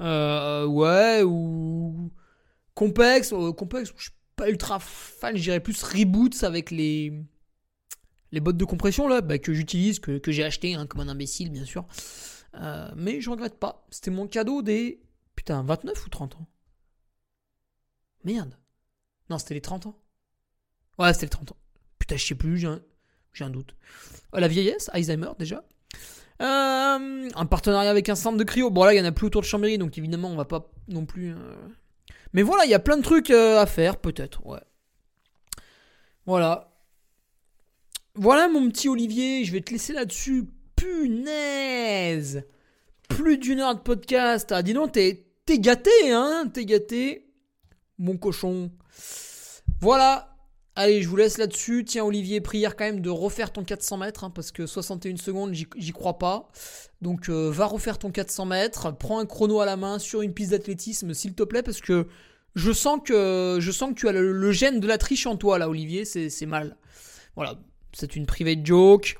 Euh, ouais, ou. Complexe. euh, complexe, je suis pas ultra fan, je dirais plus reboots avec les. Les bottes de compression là, bah, que j'utilise, que, que j'ai acheté hein, comme un imbécile bien sûr. Euh, mais je regrette pas. C'était mon cadeau des. Putain, 29 ou 30 ans? Merde. Non, c'était les 30 ans. Ouais, c'était les 30 ans. Putain, je sais plus, j'ai un, doute. Euh, la vieillesse, Alzheimer déjà. Euh, un partenariat avec un centre de cryo. Bon, là, il y en a plus autour de Chambéry, donc évidemment, on va pas non plus. euh, Mais voilà, il y a plein de trucs à faire, peut-être, ouais. Voilà. voilà mon petit Olivier, je vais te laisser là-dessus. Punaise Plus d'une heure de podcast. Ah, dis donc, t'es gâté, hein T'es gâté. Mon cochon. Voilà. Allez, je vous laisse là-dessus. Tiens, Olivier, prière quand même de refaire ton 400 mètres, hein, parce que 61 secondes, j'y, crois pas. Donc, euh, va refaire ton 400 mètres. Prends un chrono à la main sur une piste d'athlétisme, s'il te plaît, parce que je sens que, je sens que tu as le, gène de la triche en toi, là, Olivier. C'est, mal. Voilà, c'est une private joke.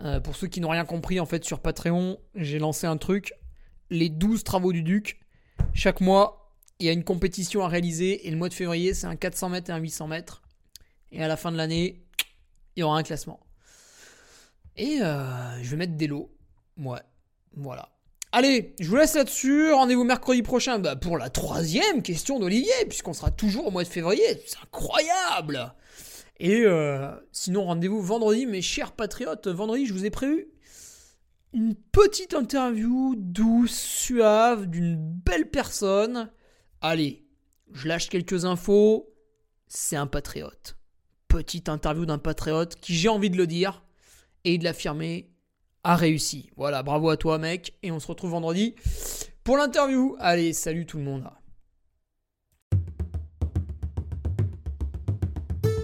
Euh, pour ceux qui n'ont rien compris, en fait, sur Patreon, j'ai lancé un truc. Les 12 travaux du Duc. Chaque mois, il y a une compétition à réaliser. Et le mois de février, c'est un 400 mètres et un 800 mètres. Et à la fin de l'année, il y aura un classement. Et euh, je vais mettre des lots. Ouais, voilà. Allez, je vous laisse là-dessus. Rendez-vous mercredi prochain bah, pour la troisième question d'Olivier, puisqu'on sera toujours au mois de février. C'est incroyable! Et euh, sinon, rendez-vous vendredi, mes chers patriotes. Vendredi, je vous ai prévu une petite interview douce, suave, d'une belle personne. Allez, je lâche quelques infos. C'est un patriote. Petite interview d'un patriote qui, j'ai envie de le dire et de l'affirmer, a réussi. Voilà, bravo à toi, mec. Et on se retrouve vendredi pour l'interview. Allez, salut tout le monde.